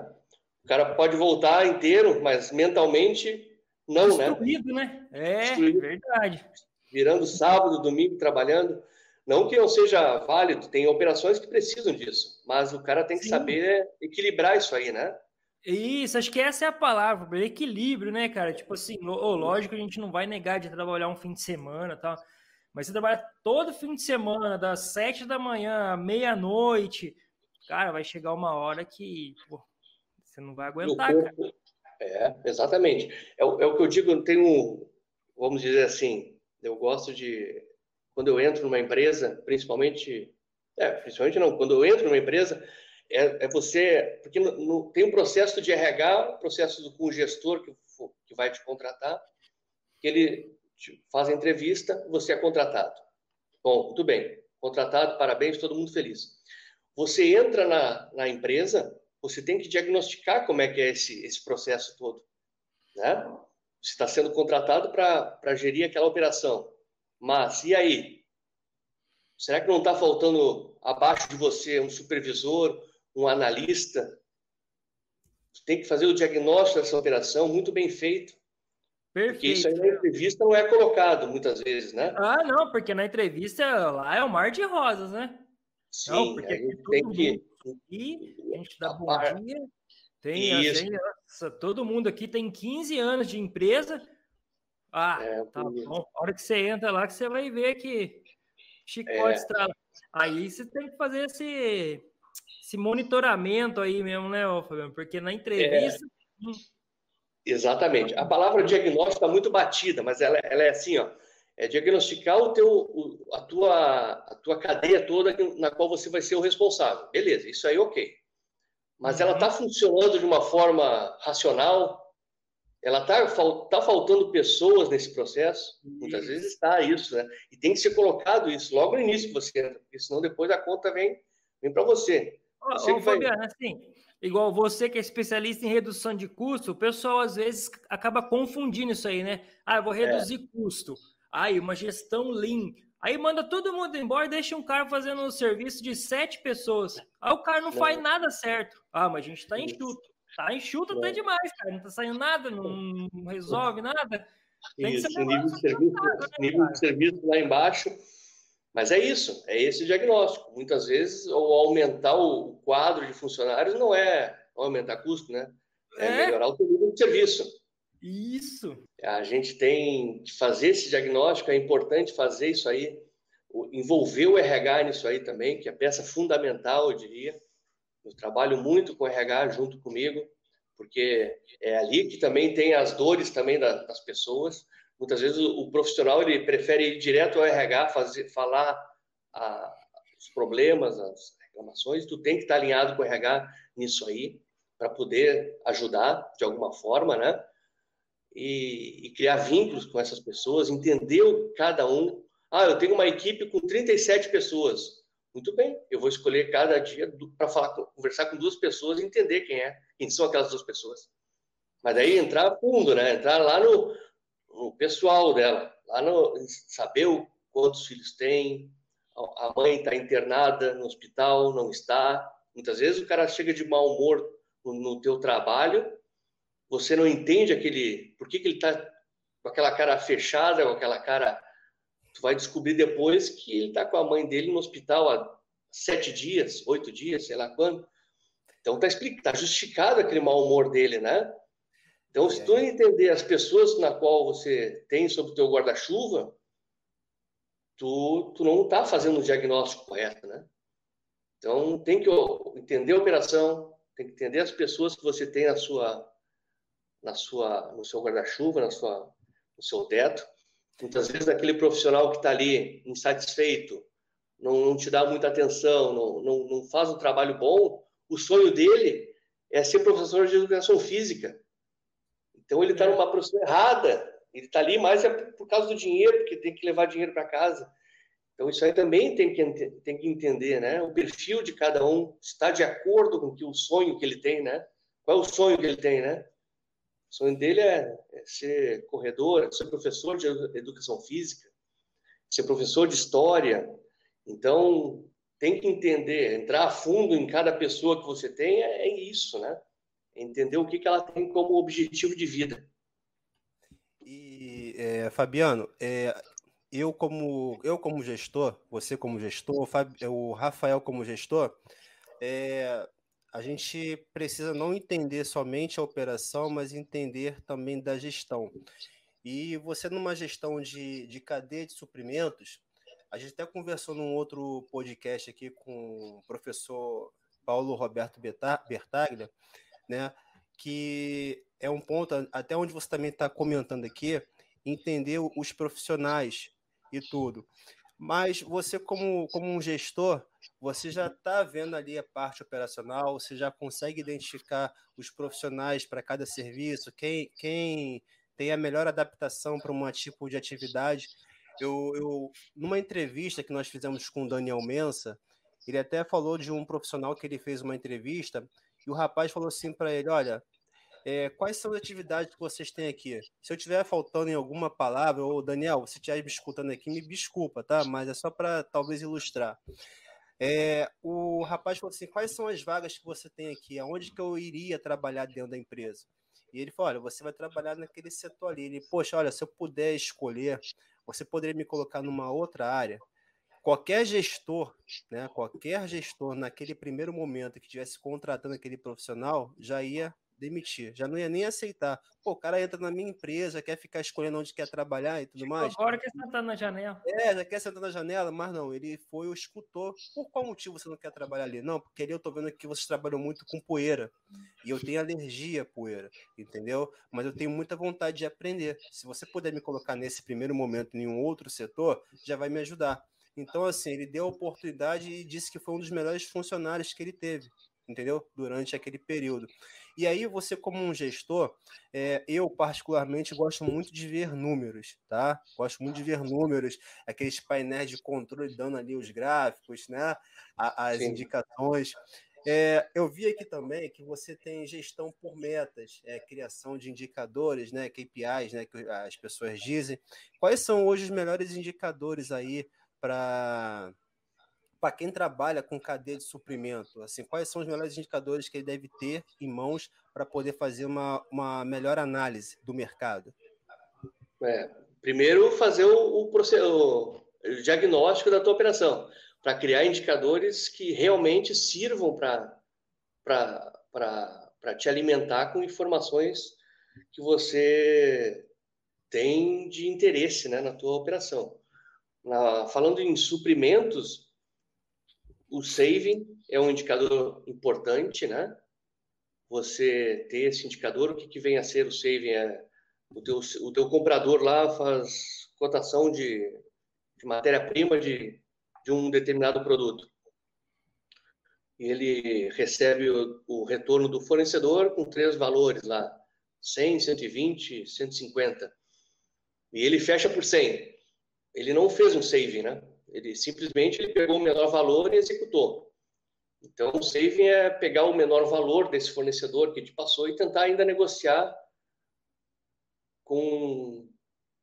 [SPEAKER 3] O cara pode voltar inteiro, mas mentalmente não,
[SPEAKER 1] né? Destruído, né? né? É, Destruído. verdade.
[SPEAKER 3] Virando sábado, domingo, trabalhando. Não que não seja válido, tem operações que precisam disso, mas o cara tem que Sim. saber equilibrar isso aí, né?
[SPEAKER 1] Isso, acho que essa é a palavra, equilíbrio, né, cara? Tipo assim, lógico, a gente não vai negar de trabalhar um fim de semana tal. Mas você trabalha todo fim de semana, das sete da manhã à meia-noite, cara, vai chegar uma hora que pô, você não vai aguentar, corpo, cara.
[SPEAKER 3] É, exatamente. É, é, o que eu digo, eu tenho, vamos dizer assim, eu gosto de, quando eu entro numa empresa, principalmente, é, principalmente não, quando eu entro numa empresa, é, é você, porque no, no, tem um processo de RH, processo do, com o gestor que, que vai te contratar, que ele faz a entrevista, você é contratado. Bom, muito bem, contratado, parabéns, todo mundo feliz. Você entra na, na empresa, você tem que diagnosticar como é que é esse, esse processo todo. Né? Você está sendo contratado para gerir aquela operação. Mas, e aí? Será que não está faltando abaixo de você um supervisor, um analista? Tem que fazer o diagnóstico dessa operação muito bem feito. Perfeito. Porque isso aí na entrevista não é colocado muitas vezes, né?
[SPEAKER 1] Ah, não, porque na entrevista lá é o mar de rosas, né?
[SPEAKER 3] Sim, não, porque a gente tem que.
[SPEAKER 1] E a gente dá bom par... dia. Tem, isso. Gente, nossa, todo mundo aqui tem 15 anos de empresa. Ah, é, tá bom. A hora que você entra lá, que você vai ver que chicote é. estrala. Aí você tem que fazer esse, esse monitoramento aí mesmo, né, Fabiano? Porque na entrevista. É.
[SPEAKER 3] Exatamente. A palavra diagnóstico está muito batida, mas ela, ela, é assim, ó, é diagnosticar o teu, o, a, tua, a tua cadeia toda na qual você vai ser o responsável. Beleza, isso aí ok. Mas ela está funcionando de uma forma racional? Ela está tá faltando pessoas nesse processo? Muitas vezes está isso, né? E tem que ser colocado isso logo no início que você entra, porque senão depois a conta vem, vem para você.
[SPEAKER 1] Ô, ô, Fabiano, assim, igual você que é especialista em redução de custo, o pessoal às vezes acaba confundindo isso aí, né? Ah, eu vou reduzir é. custo. Aí, uma gestão lean. Aí manda todo mundo embora e deixa um cara fazendo um serviço de sete pessoas. Aí o cara não, não. faz nada certo. Ah, mas a gente tá enxuto. Tá enxuto até demais, cara. Não tá saindo nada, não resolve nada.
[SPEAKER 3] Tem isso, nível, de serviço, né, nível de serviço lá embaixo. Mas é isso, é esse o diagnóstico. Muitas vezes, o aumentar o quadro de funcionários não é aumentar custo, né? É, é melhorar o nível de serviço.
[SPEAKER 1] Isso.
[SPEAKER 3] A gente tem que fazer esse diagnóstico, é importante fazer isso aí, envolver o RH nisso aí também, que é peça fundamental, eu diria. Eu trabalho muito com o RH junto comigo, porque é ali que também tem as dores também das pessoas. Muitas vezes o, profissional ele prefere ir direto ao RH, fazer, falar a, os problemas, as reclamações. Tu tem que estar alinhado com o RH nisso aí para poder ajudar de alguma forma, né? e, e, criar vínculos com essas pessoas, entender cada um. Ah, eu tenho uma equipe com 37 pessoas. Muito bem, eu vou escolher cada dia para falar, conversar com duas pessoas e entender quem é, quem são aquelas duas pessoas. Mas daí entrar fundo, né? Entrar lá no, no pessoal dela, lá no saber o, quantos filhos tem, a mãe está internada no hospital, não está. Muitas vezes o cara chega de mau humor no, no teu trabalho você não entende aquele. Por que, que ele está com aquela cara fechada, com aquela cara. Tu vai descobrir depois que ele está com a mãe dele no hospital há sete dias, oito dias, sei lá quando. Então tá explicado, tá justificado aquele mau humor dele, né? Então, se tu entender as pessoas na qual você tem sobre o teu guarda-chuva, tu, tu não está fazendo o diagnóstico correto, né? Então, tem que entender a operação, tem que entender as pessoas que você tem na sua na sua, no seu guarda-chuva, na sua, no seu teto. Muitas vezes aquele profissional que está ali insatisfeito, não, não, te dá muita atenção, não, não, não faz um trabalho bom, o sonho dele é ser professor de educação física. Então ele está numa profissão errada. Ele está ali mais é por causa do dinheiro, porque tem que levar dinheiro para casa. Então isso aí também tem que, tem que entender, né? O perfil de cada um está de acordo com que o sonho que ele tem, né? Qual é o sonho que ele tem, né? O sonho dele é, é ser corredor, é ser professor de educação física, ser professor de história. Então, tem que entender, entrar a fundo em cada pessoa que você tem é, é isso, né? Entender o que, que ela tem como objetivo de vida.
[SPEAKER 2] E, é, Fabiano, é, eu como eu como gestor, você como gestor, o Rafael como gestor, é, a gente precisa não entender somente a operação, mas entender também da gestão. E você, numa gestão de, de cadeia de suprimentos, a gente até conversou num outro podcast aqui com o professor Paulo Roberto Bertaglia, né, que é um ponto, até onde você também está comentando aqui, entender os profissionais e tudo. Mas você, como, como um gestor, você já está vendo ali a parte operacional, você já consegue identificar os profissionais para cada serviço, quem, quem tem a melhor adaptação para um tipo de atividade. Eu, eu, numa entrevista que nós fizemos com o Daniel Mensa, ele até falou de um profissional que ele fez uma entrevista e o rapaz falou assim para ele: Olha, é, quais são as atividades que vocês têm aqui? Se eu estiver faltando em alguma palavra, ou Daniel, você estiver me escutando aqui, me desculpa, tá? Mas é só para talvez ilustrar. É, o rapaz falou assim: quais são as vagas que você tem aqui? Aonde que eu iria trabalhar dentro da empresa? E ele falou: olha, você vai trabalhar naquele setor ali. Ele, poxa, olha, se eu puder escolher, você poderia me colocar numa outra área? Qualquer gestor, né, qualquer gestor naquele primeiro momento que estivesse contratando aquele profissional, já ia demitir. Já não ia nem aceitar. Pô, o cara entra na minha empresa, quer ficar escolhendo onde quer trabalhar e tudo mais.
[SPEAKER 1] Agora quer sentar na janela.
[SPEAKER 2] É, já quer sentar na janela, mas não, ele foi o escutou. Por qual motivo você não quer trabalhar ali? Não, porque ali eu tô vendo que vocês trabalham muito com poeira. E eu tenho alergia à poeira, entendeu? Mas eu tenho muita vontade de aprender. Se você puder me colocar nesse primeiro momento em um outro setor, já vai me ajudar. Então, assim, ele deu a oportunidade e disse que foi um dos melhores funcionários que ele teve entendeu? Durante aquele período. E aí você, como um gestor, é, eu particularmente gosto muito de ver números, tá? Gosto muito de ver números, aqueles painéis de controle dando ali os gráficos, né? as Sim. indicações. É, eu vi aqui também que você tem gestão por metas, é, criação de indicadores, né, KPIs, né, que as pessoas dizem. Quais são hoje os melhores indicadores aí para para quem trabalha com cadeia de suprimento, assim, quais são os melhores indicadores que ele deve ter em mãos para poder fazer uma, uma melhor análise do mercado?
[SPEAKER 3] É, primeiro, fazer o, o, o, diagnóstico da tua operação, para criar indicadores que realmente sirvam para te alimentar com informações que você tem de interesse né, na tua operação. Na, falando em suprimentos, o saving é um indicador importante, né? Você ter esse indicador, o que, que vem a ser o saving? É o teu, o teu comprador lá faz cotação de, de matéria-prima de, de um determinado produto. E ele recebe o, o retorno do fornecedor com três valores lá, 100, 120, 150. E ele fecha por 100. Ele não fez um saving, né? Ele simplesmente ele pegou o menor valor e executou. Então, o saving é pegar o menor valor desse fornecedor que te passou e tentar ainda negociar com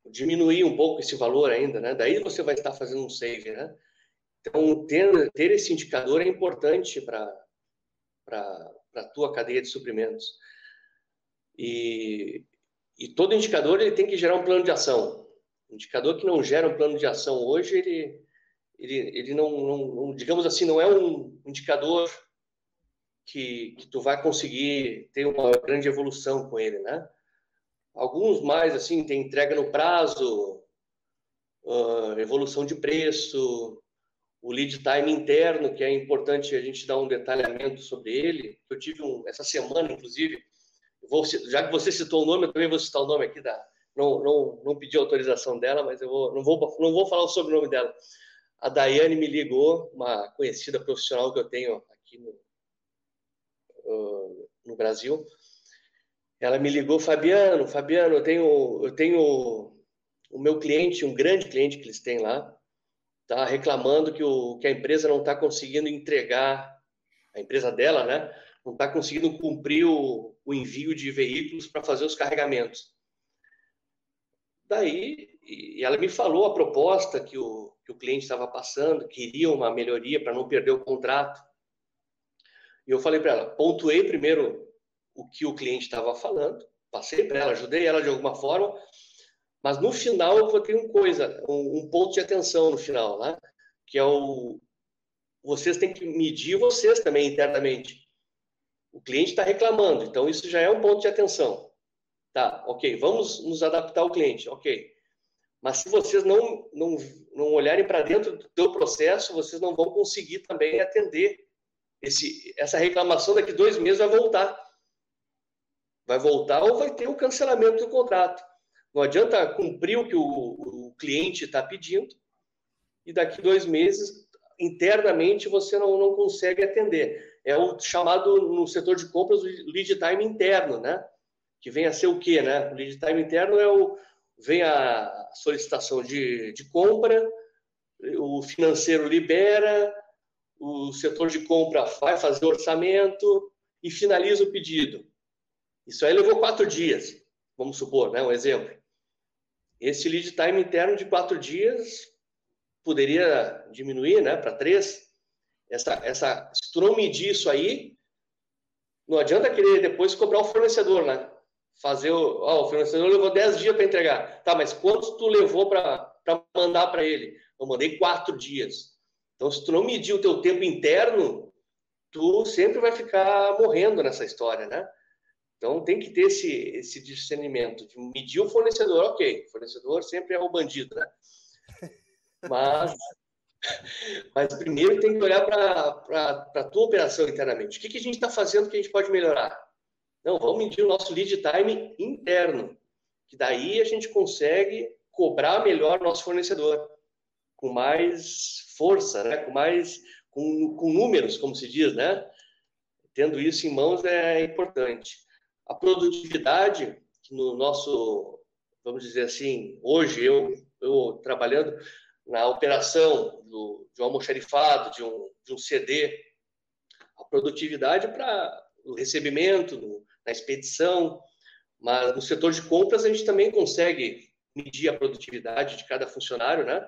[SPEAKER 3] diminuir um pouco esse valor ainda, né? Daí você vai estar fazendo um saving, né? Então, ter, ter esse indicador é importante para a tua cadeia de suprimentos. E, e todo indicador ele tem que gerar um plano de ação. Indicador que não gera um plano de ação hoje, ele, ele, ele não, não, não, digamos assim, não é um indicador que, que tu vai conseguir ter uma grande evolução com ele, né? Alguns mais, assim, tem entrega no prazo, uh, evolução de preço, o lead time interno, que é importante a gente dar um detalhamento sobre ele. Eu tive um, essa semana, inclusive, vou, já que você citou o nome, eu também vou citar o nome aqui da. Não, não, não pedi autorização dela, mas eu vou, não, vou, não vou falar o sobrenome dela a Daiane me ligou, uma conhecida profissional que eu tenho aqui no, uh, no Brasil. Ela me ligou, Fabiano, Fabiano, eu tenho, eu tenho o meu cliente, um grande cliente que eles têm lá, está reclamando que, o, que a empresa não está conseguindo entregar, a empresa dela, né? Não está conseguindo cumprir o, o envio de veículos para fazer os carregamentos. Daí, e ela me falou a proposta que o, que o cliente estava passando, queria uma melhoria para não perder o contrato. E eu falei para ela, pontuei primeiro o que o cliente estava falando, passei para ela, ajudei ela de alguma forma, mas no final eu ter uma coisa, um, um, ponto de atenção no final, né? que é o vocês têm que medir vocês também internamente. O cliente está reclamando, então isso já é um ponto de atenção. Tá, ok, vamos nos adaptar ao cliente, ok. Mas se vocês não, não, não olharem para dentro do teu processo, vocês não vão conseguir também atender esse, essa reclamação daqui dois meses vai voltar. Vai voltar ou vai ter o um cancelamento do contrato. Não adianta cumprir o que o, o cliente está pedindo e daqui dois meses, internamente, você não, não consegue atender. É o chamado, no setor de compras, o lead time interno, né? Que vem a ser o quê, né? O lead time interno é o, vem a solicitação de, de compra, o financeiro libera, o setor de compra vai fazer orçamento e finaliza o pedido. Isso aí levou quatro dias, vamos supor, né? um exemplo. Esse lead time interno de quatro dias poderia diminuir né, para três. Essa, essa, se tu não medir isso aí, não adianta querer depois cobrar o fornecedor, né? Fazer o. Ó, o fornecedor levou 10 dias para entregar. Tá, mas quanto tu levou para mandar para ele? Eu mandei quatro dias. Então, se tu não medir o teu tempo interno, tu sempre vai ficar morrendo nessa história, né? Então, tem que ter esse, esse discernimento de medir o fornecedor. Ok, o fornecedor sempre é o bandido, né? Mas, mas primeiro tem que olhar para a tua operação internamente. O que, que a gente está fazendo que a gente pode melhorar? Não, vamos medir o nosso lead time interno, que daí a gente consegue cobrar melhor o nosso fornecedor, com mais força, né? com mais com, com números, como se diz, né? Tendo isso em mãos é importante. A produtividade, que no nosso, vamos dizer assim, hoje eu, eu trabalhando na operação do, de um almoxarifado, de um, de um CD, a produtividade para o recebimento, na expedição, mas no setor de compras a gente também consegue medir a produtividade de cada funcionário, né?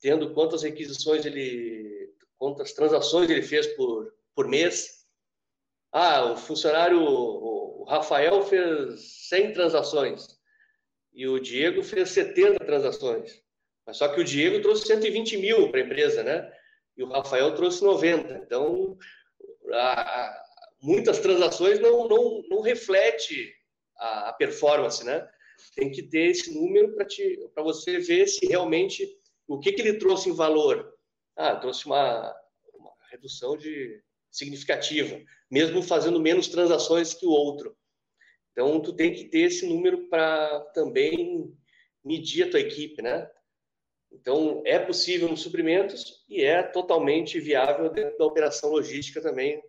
[SPEAKER 3] tendo quantas requisições ele, quantas transações ele fez por, por mês. Ah, o funcionário, o Rafael fez 100 transações e o Diego fez 70 transações. Mas só que o Diego trouxe 120 mil para a empresa, né? E o Rafael trouxe 90. Então, a, muitas transações não, não, não reflete a, a performance, né? Tem que ter esse número para você ver se realmente o que, que ele trouxe em valor. Ah, trouxe uma, uma redução de significativa, mesmo fazendo menos transações que o outro. Então, tu tem que ter esse número para também medir a tua equipe, né? Então, é possível nos suprimentos e é totalmente viável dentro da operação logística também,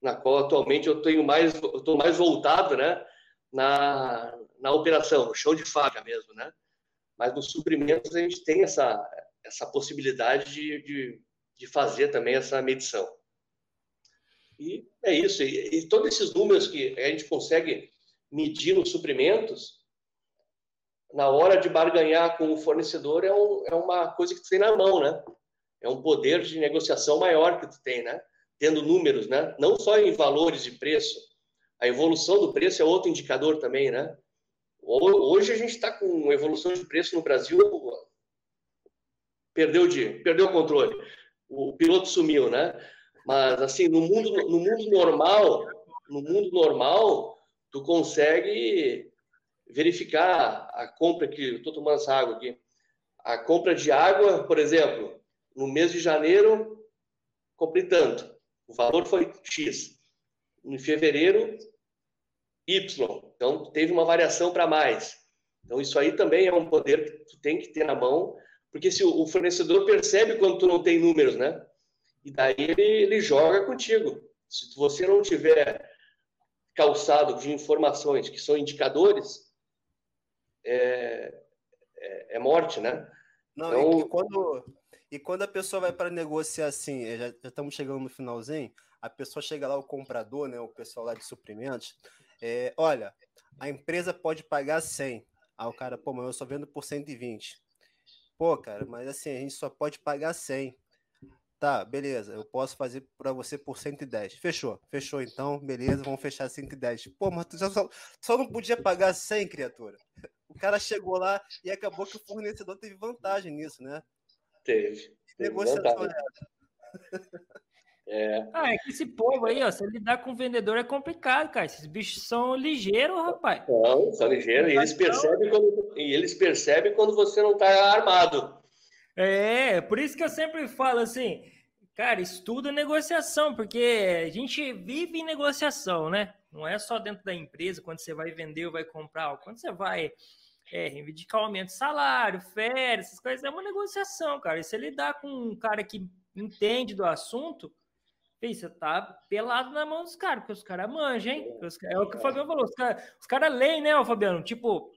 [SPEAKER 3] na qual atualmente eu tenho mais, estou mais voltado, né, na, na operação, no show de fábrica mesmo, né? Mas nos suprimentos a gente tem essa, essa possibilidade de, de, de fazer também essa medição. E é isso. E, e todos esses números que a gente consegue medir nos suprimentos, na hora de barganhar com o fornecedor é, um, é uma coisa que tu tem na mão, né? É um poder de negociação maior que tu tem, né? Tendo números, né? Não só em valores de preço. A evolução do preço é outro indicador também, né? Hoje a gente está com evolução de preço no Brasil, perdeu de, perdeu o controle. O piloto sumiu, né? Mas assim, no mundo, no mundo normal, no mundo normal, tu consegue verificar a compra que estou tomando essa água aqui. A compra de água, por exemplo, no mês de janeiro, comprei tanto. O valor foi X. Em fevereiro, Y. Então, teve uma variação para mais. Então, isso aí também é um poder que tu tem que ter na mão, porque se o fornecedor percebe quando tu não tem números, né? E daí ele, ele joga contigo. Se você não tiver calçado de informações que são indicadores, é, é, é morte, né?
[SPEAKER 2] Não, então... e, quando, e quando a pessoa vai para negociar assim, é, já, já, estamos chegando no finalzinho, a pessoa chega lá, o comprador, né, o pessoal lá de suprimentos, é, olha, a empresa pode pagar 100. Aí o cara, pô, mas eu só vendo por 120. Pô, cara, mas assim, a gente só pode pagar 100. Tá, beleza, eu posso fazer para você por 110. Fechou, fechou então, beleza, vamos fechar 110. Pô, mas tu só, só não podia pagar 100, criatura. O cara chegou lá e acabou que o fornecedor teve vantagem nisso, né?
[SPEAKER 3] Teve. teve Negociação
[SPEAKER 1] é. Ah, é que esse povo aí, ó, se lidar com vendedor é complicado, cara. Esses bichos são ligeiros, rapaz.
[SPEAKER 3] Não, são ligeiros. E eles percebem quando, e eles percebem quando você não tá armado.
[SPEAKER 1] É, por isso que eu sempre falo assim, cara, estuda negociação, porque a gente vive em negociação, né? Não é só dentro da empresa, quando você vai vender ou vai comprar, quando você vai é, reivindicar aumento de salário, férias, essas coisas, é uma negociação, cara. E se lidar com um cara que entende do assunto, você tá pelado na mão dos caras, porque os caras manjam, hein? É o que o Fabiano falou, os caras cara leem, né, Fabiano? Tipo,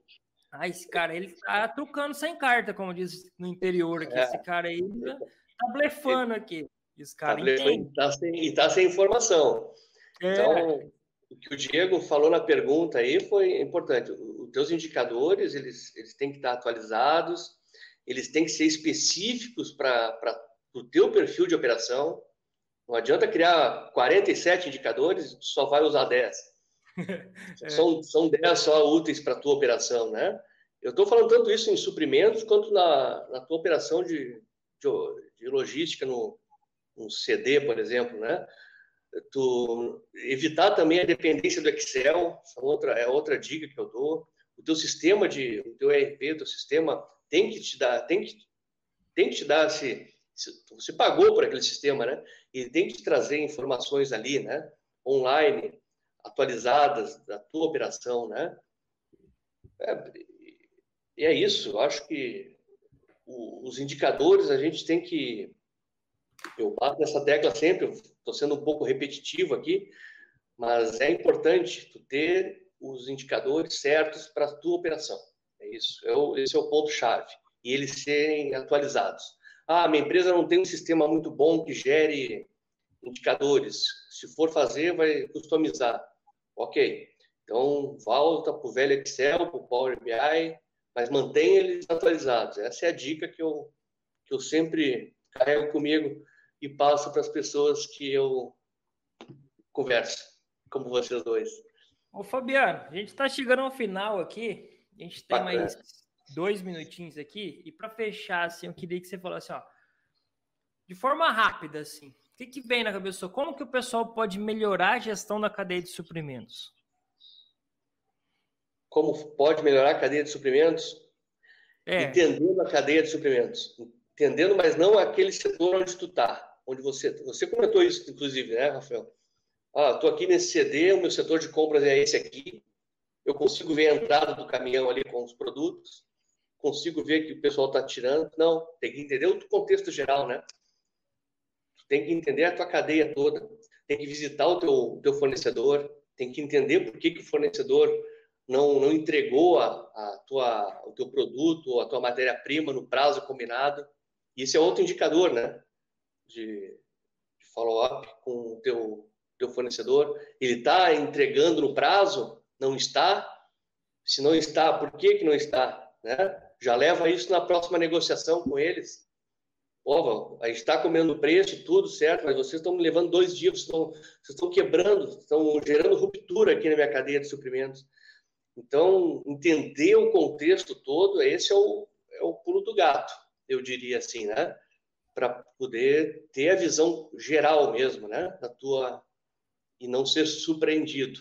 [SPEAKER 1] ah, esse cara, ele tá trucando sem carta, como diz no interior aqui. É. Esse cara aí tá blefando aqui. Esse cara tá
[SPEAKER 3] blefando, tá sem, e tá sem informação. É. Então, o que o Diego falou na pergunta aí foi importante. Teus indicadores, eles, eles têm que estar atualizados, eles têm que ser específicos para o teu perfil de operação. Não adianta criar 47 indicadores, só vai usar 10. é. são, são 10 só úteis para a tua operação, né? Eu estou falando tanto isso em suprimentos quanto na, na tua operação de, de, de logística no, no, CD, por exemplo, né? Tu evitar também a dependência do Excel, é outra, é outra dica que eu dou. O teu sistema de, o teu ERP, teu sistema tem que te dar, tem que, tem que te dar se, se você pagou por aquele sistema, né? E tem que te trazer informações ali, né? Online, atualizadas da tua operação, né? É, e é isso. Eu acho que o, os indicadores a gente tem que eu bato nessa tecla sempre. Estou sendo um pouco repetitivo aqui, mas é importante tu ter os indicadores certos para a tua operação. É isso. É o, esse é o ponto chave e eles serem atualizados. Ah, minha empresa não tem um sistema muito bom que gere indicadores. Se for fazer, vai customizar. Ok. Então, volta para o velho Excel, para o Power BI, mas mantenha eles atualizados. Essa é a dica que eu, que eu sempre carrego comigo e passo para as pessoas que eu converso, como vocês dois.
[SPEAKER 1] Ô, Fabiano, a gente está chegando ao final aqui. A gente tem Bacana. mais dois minutinhos aqui. E para fechar, assim, eu queria que você falasse, ó, de forma rápida, assim, o que, que vem na cabeça? Como que o pessoal pode melhorar a gestão da cadeia de suprimentos?
[SPEAKER 3] Como pode melhorar a cadeia de suprimentos? É. Entendendo a cadeia de suprimentos. Entendendo, mas não aquele setor onde tu está. Onde você, você comentou isso, inclusive, né, Rafael? Ah, estou aqui nesse CD, o meu setor de compras é esse aqui. Eu consigo ver a entrada do caminhão ali com os produtos, consigo ver que o pessoal está tirando. Não, tem que entender o contexto geral, né? tem que entender a tua cadeia toda, tem que visitar o teu, teu fornecedor, tem que entender por que, que o fornecedor não, não entregou a, a tua, o teu produto ou a tua matéria-prima no prazo combinado. Isso é outro indicador, né? De, de follow-up com o teu, teu fornecedor. Ele está entregando no prazo? Não está? Se não está, por que, que não está? Né? Já leva isso na próxima negociação com eles. Pô, a gente está comendo preço, tudo certo, mas vocês estão me levando dois dias, vocês estão, vocês estão quebrando, estão gerando ruptura aqui na minha cadeia de suprimentos. Então, entender o contexto todo, esse é o, é o pulo do gato, eu diria assim, né? Para poder ter a visão geral mesmo, né? Da tua e não ser surpreendido.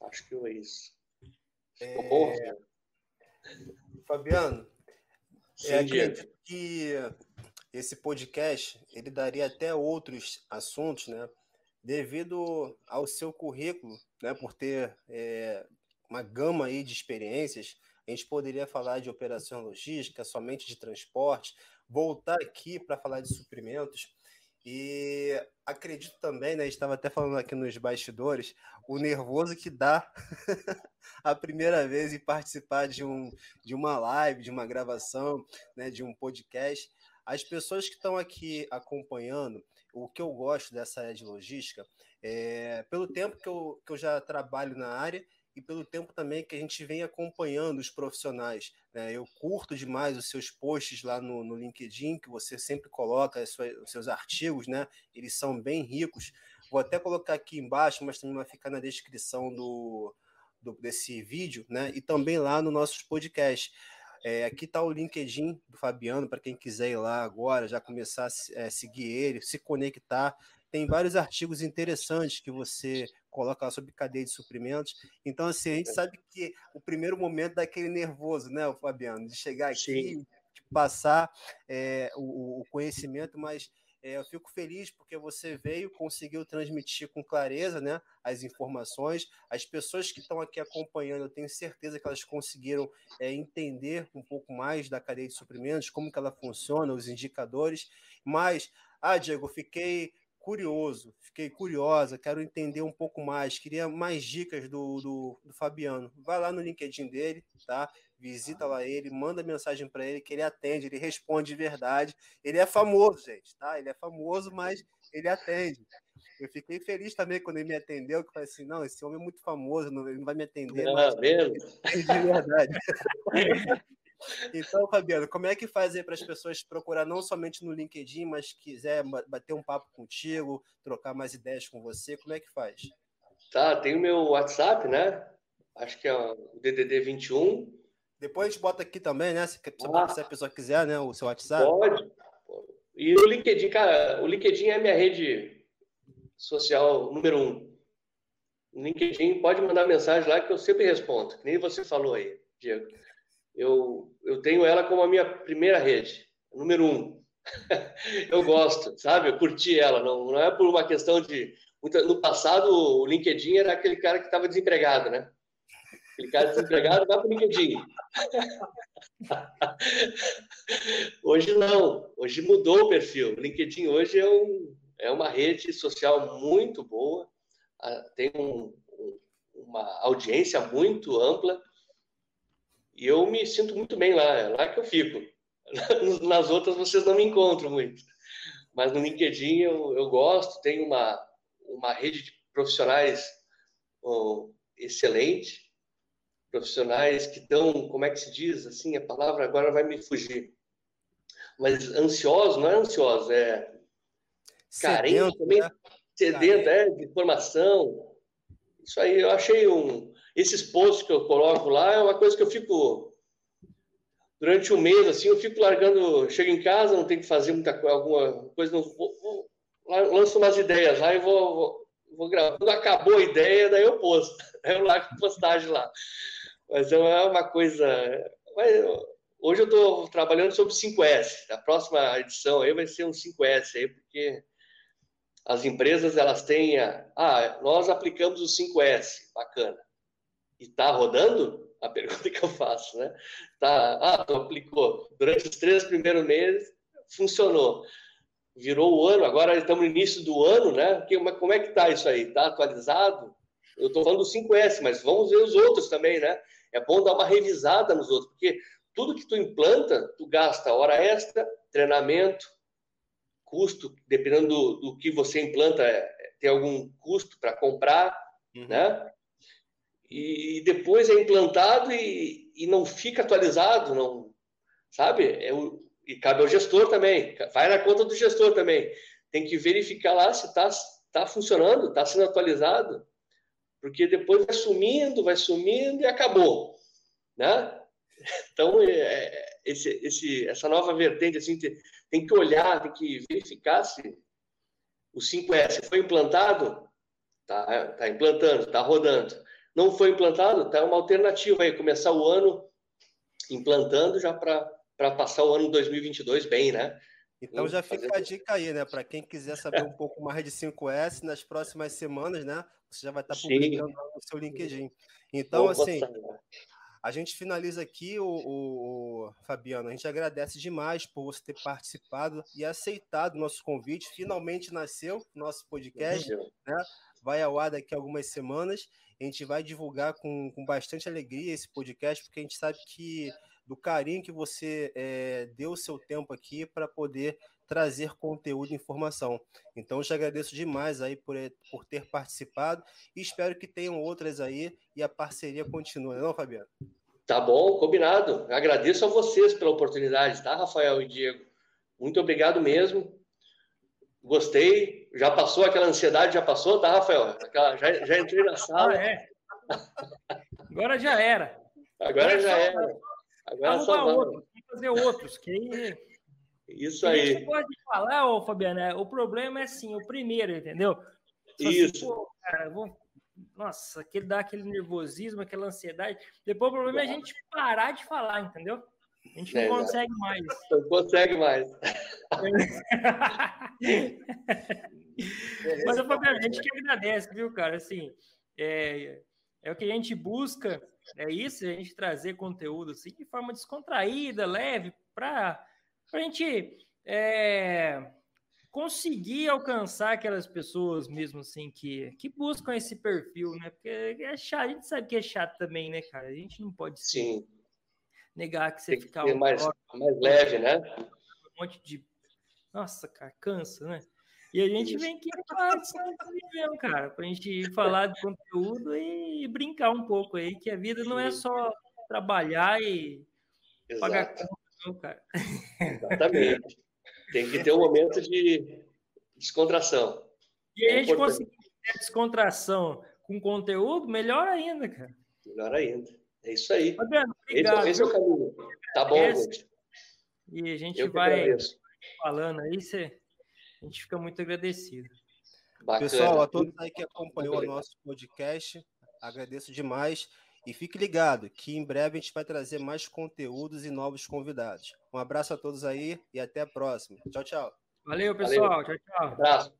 [SPEAKER 3] Acho que é isso. Ficou é... bom?
[SPEAKER 2] Fabiano, Sim, é, acredito que esse podcast ele daria até outros assuntos, né? Devido ao seu currículo, né? Por ter é, uma gama aí de experiências, a gente poderia falar de operação logística, somente de transporte, voltar aqui para falar de suprimentos. E acredito também, né? Estava até falando aqui nos bastidores, o nervoso que dá a primeira vez em participar de, um, de uma live, de uma gravação, né, de um podcast. As pessoas que estão aqui acompanhando, o que eu gosto dessa área de logística, é, pelo tempo que eu, que eu já trabalho na área e pelo tempo também que a gente vem acompanhando os profissionais. Né? Eu curto demais os seus posts lá no, no LinkedIn, que você sempre coloca os seus artigos, né? eles são bem ricos. Vou até colocar aqui embaixo, mas também vai ficar na descrição do, do desse vídeo, né? E também lá no nossos podcast. É, aqui está o LinkedIn do Fabiano, para quem quiser ir lá agora, já começar a é, seguir ele, se conectar. Tem vários artigos interessantes que você coloca sobre cadeia de suprimentos. Então, assim, a gente sabe que o primeiro momento daquele nervoso, né, Fabiano, de chegar aqui, Sim. de passar é, o, o conhecimento, mas é, eu fico feliz porque você veio, conseguiu transmitir com clareza né, as informações. As pessoas que estão aqui acompanhando, eu tenho certeza que elas conseguiram é, entender um pouco mais da cadeia de suprimentos, como que ela funciona, os indicadores. Mas, ah, Diego, fiquei curioso, fiquei curiosa, quero entender um pouco mais, queria mais dicas do, do, do Fabiano. Vai lá no LinkedIn dele, tá? Visita lá ele, manda mensagem para ele que ele atende, ele responde de verdade. Ele é famoso, gente, tá? Ele é famoso, mas ele atende. Eu fiquei feliz também quando ele me atendeu, que eu falei assim, não, esse homem é muito famoso, não, ele não vai me atender. Não, mas... mesmo? De verdade. Então, Fabiano, como é que fazer para as pessoas procurar não somente no LinkedIn, mas quiser bater um papo contigo, trocar mais ideias com você, como é que faz?
[SPEAKER 3] Tá, tem o meu WhatsApp, né? Acho que é o DDD 21.
[SPEAKER 2] Depois a gente bota aqui também, né? Se, ah, se a pessoa quiser, né? O seu WhatsApp.
[SPEAKER 3] Pode. E o LinkedIn, cara, o LinkedIn é a minha rede social número um. No LinkedIn, pode mandar mensagem lá que eu sempre respondo, que nem você falou aí, Diego eu, eu tenho ela como a minha primeira rede, número um. eu gosto, sabe? Eu curti ela, não, não é por uma questão de. No passado, o LinkedIn era aquele cara que estava desempregado, né? Aquele cara desempregado vai para o LinkedIn. hoje não, hoje mudou o perfil. O LinkedIn hoje é, um, é uma rede social muito boa, ah, tem um, uma audiência muito ampla e eu me sinto muito bem lá, é lá que eu fico. Nas outras vocês não me encontram muito. Mas no LinkedIn eu, eu gosto, tenho uma, uma rede de profissionais oh, excelente, profissionais que dão, como é que se diz assim, a palavra agora vai me fugir. mas ansiosos, não é ansiosos, é carente também, né? sedento, é, de informação. Isso aí, eu achei um. Esses posts que eu coloco lá é uma coisa que eu fico. Durante um mês, assim, eu fico largando. Chego em casa, não tenho que fazer muita alguma coisa, não vou, vou, lanço umas ideias lá e vou, vou, vou gravar. Quando acabou a ideia, daí eu posto. Eu largo postagem lá. Mas é uma coisa. Hoje eu estou trabalhando sobre 5S. A próxima edição aí vai ser um 5S aí, porque as empresas elas têm a, ah, nós aplicamos o 5S, bacana. E está rodando? A pergunta que eu faço, né? Tá, ah, tu aplicou. Durante os três primeiros meses, funcionou. Virou o ano, agora estamos no início do ano, né? Como é que está isso aí? Está atualizado? Eu estou falando do 5S, mas vamos ver os outros também, né? É bom dar uma revisada nos outros, porque tudo que tu implanta, tu gasta hora extra, treinamento, custo, dependendo do, do que você implanta, é, tem algum custo para comprar, uhum. né? E, depois é implantado e, e não fica atualizado, não, sabe? É o, e cabe ao gestor também, vai na conta do gestor também. Tem que verificar lá se está tá funcionando, está sendo atualizado, porque depois vai sumindo, vai sumindo e acabou, né? Então, é, esse, esse, essa nova vertente, assim, tem, que olhar, tem que verificar se o 5S foi implantado, tá, tá implantando, tá rodando. Não foi implantado, tá uma alternativa aí, começar o ano implantando já para passar o ano 2022 bem, né?
[SPEAKER 2] Então já fica a dica aí, né? Para quem quiser saber um pouco mais de 5S nas próximas semanas, né? Você já vai estar publicando no seu LinkedIn. Então, Vou assim, postar. A gente finaliza aqui, o, o, o, Fabiano. A gente agradece demais por você ter participado e aceitado o nosso convite. Finalmente nasceu nosso podcast, né? Vai ao ar daqui a algumas semanas. A gente vai divulgar com, com bastante alegria esse podcast, porque a gente sabe que do carinho que você é, deu o seu tempo aqui para poder trazer conteúdo e informação. Então, eu te agradeço demais aí por, por ter participado e espero que tenham outras aí e a parceria continue, não, Fabiano?
[SPEAKER 3] Tá bom, combinado. Agradeço a vocês pela oportunidade, tá, Rafael e Diego? Muito obrigado mesmo. Gostei. Já passou aquela ansiedade, já passou, tá, Rafael? Aquela, já, já entrei na sala. Ah, é.
[SPEAKER 1] Agora já era.
[SPEAKER 3] Agora, Agora já era. Agora
[SPEAKER 1] é só outros, fazer outros. Que
[SPEAKER 3] isso aí. A
[SPEAKER 1] gente pode falar, ô Fabiana, é, o problema é assim, o primeiro, entendeu?
[SPEAKER 3] Isso. Assim,
[SPEAKER 1] cara, vou... Nossa, aquele dá aquele nervosismo, aquela ansiedade. Depois o problema é a gente parar de falar, entendeu? A gente não é, consegue mais.
[SPEAKER 3] Não consegue mais.
[SPEAKER 1] Mas, Fabiano, a gente que agradece, viu, cara? Assim, é, é o que a gente busca, é isso, a gente trazer conteúdo assim, de forma descontraída, leve, para para a gente é, conseguir alcançar aquelas pessoas mesmo assim que, que buscam esse perfil, né? Porque é chato, a gente sabe que é chato também, né, cara? A gente não pode
[SPEAKER 3] Sim.
[SPEAKER 1] negar que você
[SPEAKER 3] Tem
[SPEAKER 1] ficar
[SPEAKER 3] que mais, mais leve, né?
[SPEAKER 1] Um monte de. Nossa, cara, cansa, né? E a gente Isso. vem aqui mesmo, cara, para a gente falar de conteúdo e brincar um pouco aí, que a vida não é só trabalhar e Exato. pagar cara.
[SPEAKER 3] Exatamente. Tem que ter um momento de descontração.
[SPEAKER 1] E a é gente conseguir ter descontração com conteúdo, melhor ainda, cara.
[SPEAKER 3] Melhor ainda. É isso aí.
[SPEAKER 1] Fabiano, obrigado.
[SPEAKER 3] Esse, esse é o caminho. Tá bom, gente.
[SPEAKER 1] E a gente Eu vai falando aí, você... a gente fica muito agradecido.
[SPEAKER 2] Bacana. Pessoal, a todos aí que acompanhou o nosso podcast, agradeço demais. E fique ligado que em breve a gente vai trazer mais conteúdos e novos convidados. Um abraço a todos aí e até a próxima. Tchau, tchau.
[SPEAKER 1] Valeu, pessoal. Valeu. Tchau, tchau.
[SPEAKER 3] Um abraço.